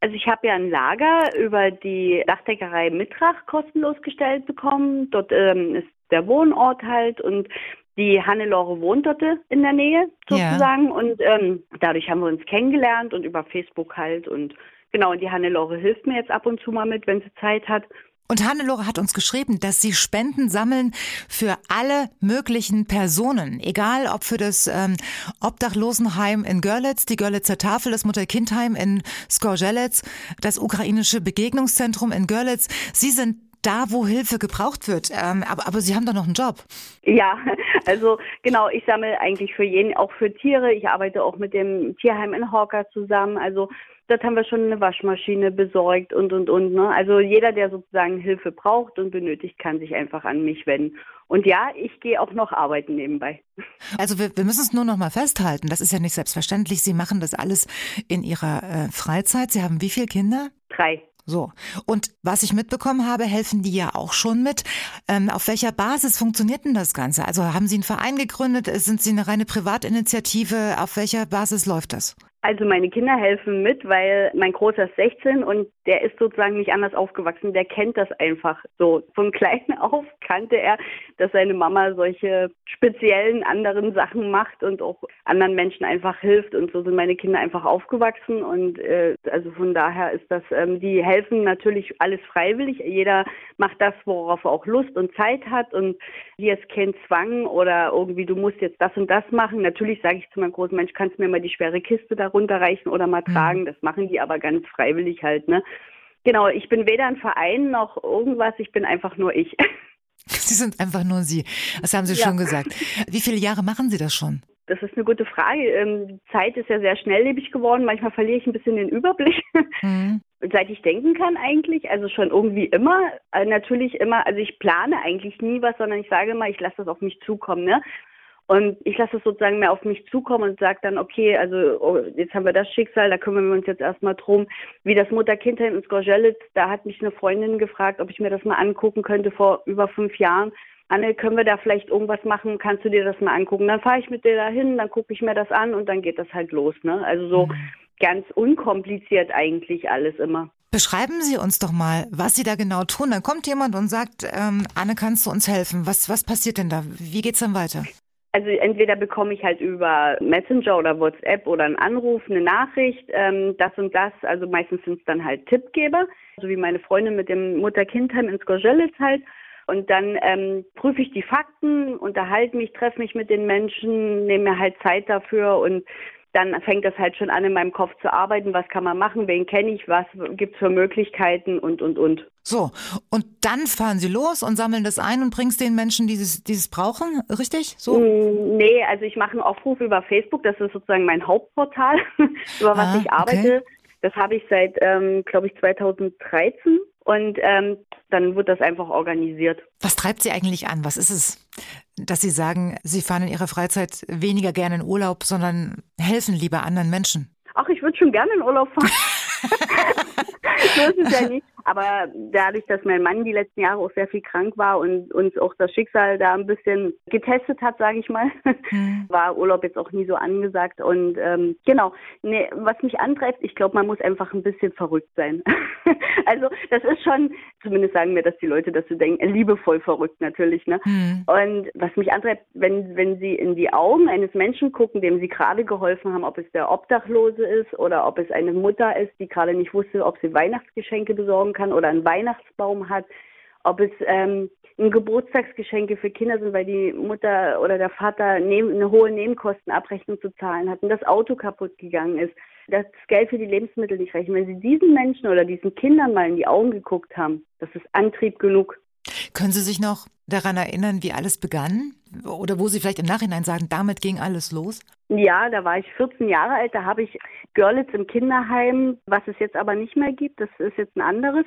Also ich habe ja ein Lager über die Dachdeckerei Mittrach kostenlos gestellt bekommen. Dort ähm, ist der Wohnort halt und die Hannelore wohnt dort in der Nähe sozusagen ja. und ähm, dadurch haben wir uns kennengelernt und über Facebook halt und genau und die Hannelore hilft mir jetzt ab und zu mal mit, wenn sie Zeit hat. Und Hannelore hat uns geschrieben, dass sie Spenden sammeln für alle möglichen Personen, egal ob für das ähm, Obdachlosenheim in Görlitz, die Görlitzer Tafel, das Mutter-Kind-Heim in Skorzelec, das ukrainische Begegnungszentrum in Görlitz. Sie sind da, wo Hilfe gebraucht wird. Ähm, aber, aber Sie haben doch noch einen Job. Ja, also genau, ich sammle eigentlich für jeden, auch für Tiere. Ich arbeite auch mit dem Tierheim in Hawker zusammen. Also dort haben wir schon eine Waschmaschine besorgt und, und, und. Ne? Also jeder, der sozusagen Hilfe braucht und benötigt, kann sich einfach an mich wenden. Und ja, ich gehe auch noch arbeiten nebenbei. Also wir, wir müssen es nur noch mal festhalten. Das ist ja nicht selbstverständlich. Sie machen das alles in Ihrer äh, Freizeit. Sie haben wie viele Kinder? Drei. So. Und was ich mitbekommen habe, helfen die ja auch schon mit. Ähm, auf welcher Basis funktioniert denn das Ganze? Also haben Sie einen Verein gegründet? Sind Sie eine reine Privatinitiative? Auf welcher Basis läuft das? Also meine Kinder helfen mit, weil mein Großer ist 16 und der ist sozusagen nicht anders aufgewachsen. Der kennt das einfach so. Von klein auf kannte er, dass seine Mama solche speziellen anderen Sachen macht und auch anderen Menschen einfach hilft. Und so sind meine Kinder einfach aufgewachsen. Und äh, also von daher ist das, ähm, die helfen natürlich alles freiwillig. Jeder macht das, worauf er auch Lust und Zeit hat. Und hier ist kein Zwang oder irgendwie, du musst jetzt das und das machen. Natürlich sage ich zu meinem großen Mensch, kannst du mir mal die schwere Kiste da runterreichen oder mal mhm. tragen. Das machen die aber ganz freiwillig halt, ne? Genau, ich bin weder ein Verein noch irgendwas, ich bin einfach nur ich. Sie sind einfach nur Sie. Das haben Sie ja. schon gesagt. Wie viele Jahre machen Sie das schon? Das ist eine gute Frage. Ähm, die Zeit ist ja sehr schnelllebig geworden. Manchmal verliere ich ein bisschen den Überblick. Mhm. Seit ich denken kann eigentlich, also schon irgendwie immer, äh, natürlich immer, also ich plane eigentlich nie was, sondern ich sage immer, ich lasse das auf mich zukommen. Ne? Und ich lasse es sozusagen mehr auf mich zukommen und sage dann, okay, also oh, jetzt haben wir das Schicksal, da kümmern wir uns jetzt erstmal drum. Wie das Mutter-Kind-Heim in Skorzelitz, da hat mich eine Freundin gefragt, ob ich mir das mal angucken könnte vor über fünf Jahren. Anne, können wir da vielleicht irgendwas machen? Kannst du dir das mal angucken? Dann fahre ich mit dir dahin, dann gucke ich mir das an und dann geht das halt los. Ne? Also so mhm. ganz unkompliziert eigentlich alles immer. Beschreiben Sie uns doch mal, was Sie da genau tun. Dann kommt jemand und sagt, ähm, Anne, kannst du uns helfen? Was, was passiert denn da? Wie geht's dann weiter? Also entweder bekomme ich halt über Messenger oder WhatsApp oder einen Anruf, eine Nachricht, ähm, das und das. Also meistens sind es dann halt Tippgeber, so wie meine Freundin mit dem Mutter-Kind-Heim in Skorzelitz halt. Und dann ähm, prüfe ich die Fakten, unterhalte mich, treffe mich mit den Menschen, nehme mir halt Zeit dafür und dann fängt das halt schon an, in meinem Kopf zu arbeiten. Was kann man machen? Wen kenne ich? Was gibt es für Möglichkeiten? Und, und, und. So, und dann fahren Sie los und sammeln das ein und bringen es den Menschen, die dieses, dieses brauchen, richtig? So? Mm, nee, also ich mache einen Aufruf über Facebook. Das ist sozusagen mein Hauptportal, über was ah, ich arbeite. Okay. Das habe ich seit, ähm, glaube ich, 2013. Und ähm, dann wird das einfach organisiert. Was treibt Sie eigentlich an? Was ist es, dass Sie sagen, Sie fahren in Ihrer Freizeit weniger gerne in Urlaub, sondern helfen lieber anderen Menschen? Ach, ich würde schon gerne in Urlaub fahren. so ist es ja nicht. Aber dadurch, dass mein Mann die letzten Jahre auch sehr viel krank war und uns auch das Schicksal da ein bisschen getestet hat, sage ich mal, mhm. war Urlaub jetzt auch nie so angesagt. Und ähm, genau, nee, was mich antreibt, ich glaube, man muss einfach ein bisschen verrückt sein. also das ist schon, zumindest sagen mir das die Leute, dass sie denken, liebevoll verrückt natürlich. Ne? Mhm. Und was mich antreibt, wenn, wenn sie in die Augen eines Menschen gucken, dem sie gerade geholfen haben, ob es der Obdachlose ist oder ob es eine Mutter ist, die gerade nicht wusste, ob sie Weihnachtsgeschenke besorgen kann oder einen Weihnachtsbaum hat, ob es ähm, Geburtstagsgeschenke für Kinder sind, weil die Mutter oder der Vater eine hohe Nebenkostenabrechnung zu zahlen hat und das Auto kaputt gegangen ist, das Geld für die Lebensmittel nicht reichen. Wenn Sie diesen Menschen oder diesen Kindern mal in die Augen geguckt haben, das ist Antrieb genug. Können Sie sich noch daran erinnern, wie alles begann? Oder wo Sie vielleicht im Nachhinein sagen, damit ging alles los? Ja, da war ich 14 Jahre alt, da habe ich Görlitz im Kinderheim, was es jetzt aber nicht mehr gibt, das ist jetzt ein anderes,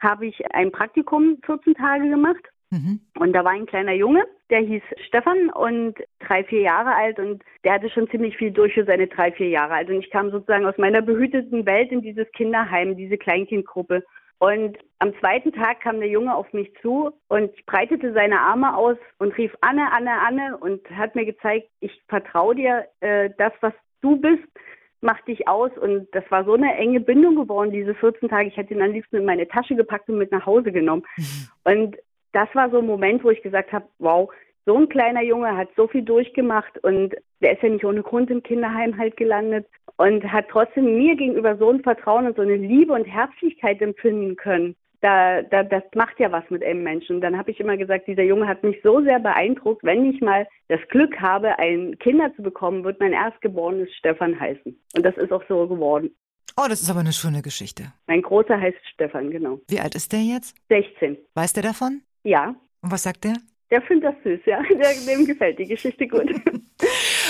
habe ich ein Praktikum 14 Tage gemacht. Mhm. Und da war ein kleiner Junge, der hieß Stefan und drei, vier Jahre alt und der hatte schon ziemlich viel durch für seine drei, vier Jahre alt. Und ich kam sozusagen aus meiner behüteten Welt in dieses Kinderheim, diese Kleinkindgruppe. Und am zweiten Tag kam der Junge auf mich zu und breitete seine Arme aus und rief Anne, Anne, Anne und hat mir gezeigt, ich vertraue dir, äh, das, was du bist, macht dich aus. Und das war so eine enge Bindung geworden, diese 14 Tage. Ich hätte ihn am liebsten in meine Tasche gepackt und mit nach Hause genommen. Mhm. Und das war so ein Moment, wo ich gesagt habe, wow, so ein kleiner Junge hat so viel durchgemacht und der ist ja nicht ohne Grund im Kinderheim halt gelandet und hat trotzdem mir gegenüber so ein Vertrauen und so eine Liebe und Herzlichkeit empfinden können. Da, da, das macht ja was mit einem Menschen. Dann habe ich immer gesagt, dieser Junge hat mich so sehr beeindruckt, wenn ich mal das Glück habe, ein Kinder zu bekommen, wird mein erstgeborenes Stefan heißen. Und das ist auch so geworden. Oh, das ist aber eine schöne Geschichte. Mein Großer heißt Stefan, genau. Wie alt ist der jetzt? 16. Weiß der davon? Ja. Und was sagt der? Der findet das süß, ja. Dem gefällt die Geschichte gut.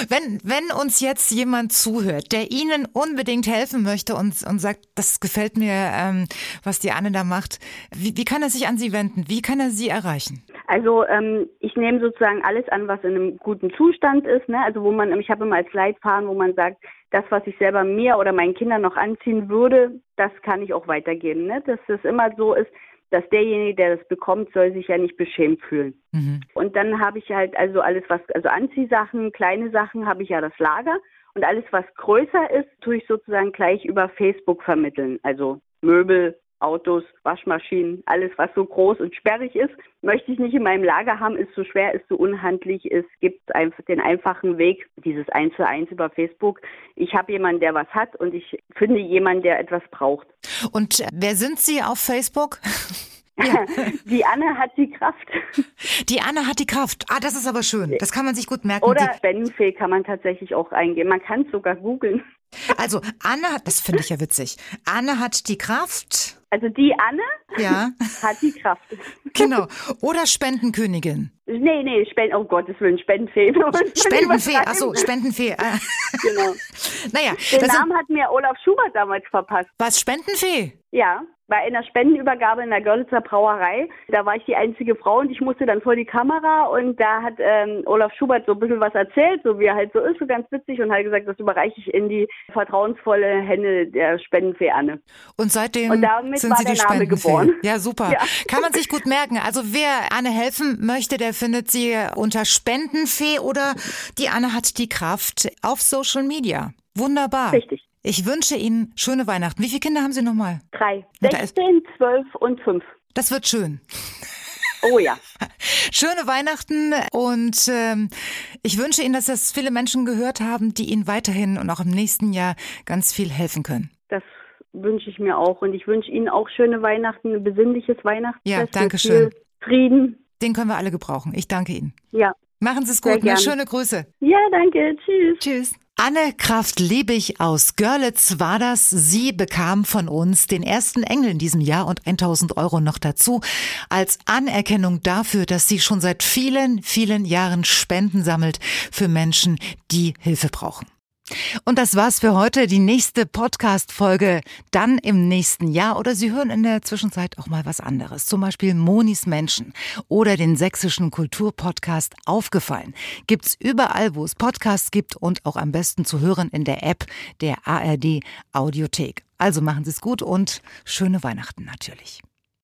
Wenn, wenn uns jetzt jemand zuhört, der Ihnen unbedingt helfen möchte und, und sagt, das gefällt mir, ähm, was die Anne da macht, wie, wie kann er sich an Sie wenden? Wie kann er Sie erreichen? Also ähm, ich nehme sozusagen alles an, was in einem guten Zustand ist. Ne? Also wo man, ich habe immer als Leitfaden, wo man sagt, das, was ich selber mir oder meinen Kindern noch anziehen würde, das kann ich auch weitergeben. Ne? Dass es immer so ist, dass derjenige, der das bekommt, soll sich ja nicht beschämt fühlen. Mhm. Und dann habe ich halt also alles, was, also Anziehsachen, kleine Sachen, habe ich ja das Lager. Und alles, was größer ist, tue ich sozusagen gleich über Facebook vermitteln. Also Möbel, Autos, Waschmaschinen, alles, was so groß und sperrig ist, möchte ich nicht in meinem Lager haben, ist so schwer, ist so unhandlich. Es gibt einfach den einfachen Weg, dieses Eins zu eins über Facebook. Ich habe jemanden, der was hat und ich finde jemanden, der etwas braucht. Und wer sind Sie auf Facebook? Ja. Die Anne hat die Kraft. Die Anne hat die Kraft. Ah, das ist aber schön. Das kann man sich gut merken. Oder Spendenfee kann man tatsächlich auch eingeben. Man kann es sogar googeln. Also Anne, das finde ich ja witzig. Anne hat die Kraft. Also die Anne ja. hat die Kraft. Genau. Oder Spendenkönigin. Nee, nee, Spend oh Gottes Willen, Spendenfee. Spendenfee, achso, Spendenfee. Genau. naja. Den Namen hat mir Olaf Schubert damals verpasst. Was, Spendenfee? Ja bei einer Spendenübergabe in der Görlitzer Brauerei. Da war ich die einzige Frau und ich musste dann vor die Kamera und da hat ähm, Olaf Schubert so ein bisschen was erzählt, so wie er halt so ist, so ganz witzig und hat gesagt, das überreiche ich in die vertrauensvolle Hände der Spendenfee Anne. Und seitdem und damit sind war Sie die Name geboren. Ja, super. Ja. Kann man sich gut merken. Also wer Anne helfen möchte, der findet sie unter Spendenfee oder die Anne hat die Kraft auf Social Media. Wunderbar. Richtig. Ich wünsche Ihnen schöne Weihnachten. Wie viele Kinder haben Sie nochmal? Drei. 16, 12 und 5. Das wird schön. Oh ja. Schöne Weihnachten und ähm, ich wünsche Ihnen, dass das viele Menschen gehört haben, die Ihnen weiterhin und auch im nächsten Jahr ganz viel helfen können. Das wünsche ich mir auch und ich wünsche Ihnen auch schöne Weihnachten, ein besinnliches Weihnachtsfest. Ja, danke schön. Frieden. Den können wir alle gebrauchen. Ich danke Ihnen. Ja. Machen Sie es gut. Eine schöne Grüße. Ja, danke. Tschüss. Tschüss. Anne Kraft Liebig aus Görlitz war das. Sie bekam von uns den ersten Engel in diesem Jahr und 1000 Euro noch dazu als Anerkennung dafür, dass sie schon seit vielen, vielen Jahren Spenden sammelt für Menschen, die Hilfe brauchen. Und das war's für heute. Die nächste Podcast-Folge dann im nächsten Jahr oder Sie hören in der Zwischenzeit auch mal was anderes. Zum Beispiel Monis Menschen oder den sächsischen Kulturpodcast Aufgefallen. Gibt's überall, wo es Podcasts gibt und auch am besten zu hören in der App der ARD Audiothek. Also machen Sie es gut und schöne Weihnachten natürlich.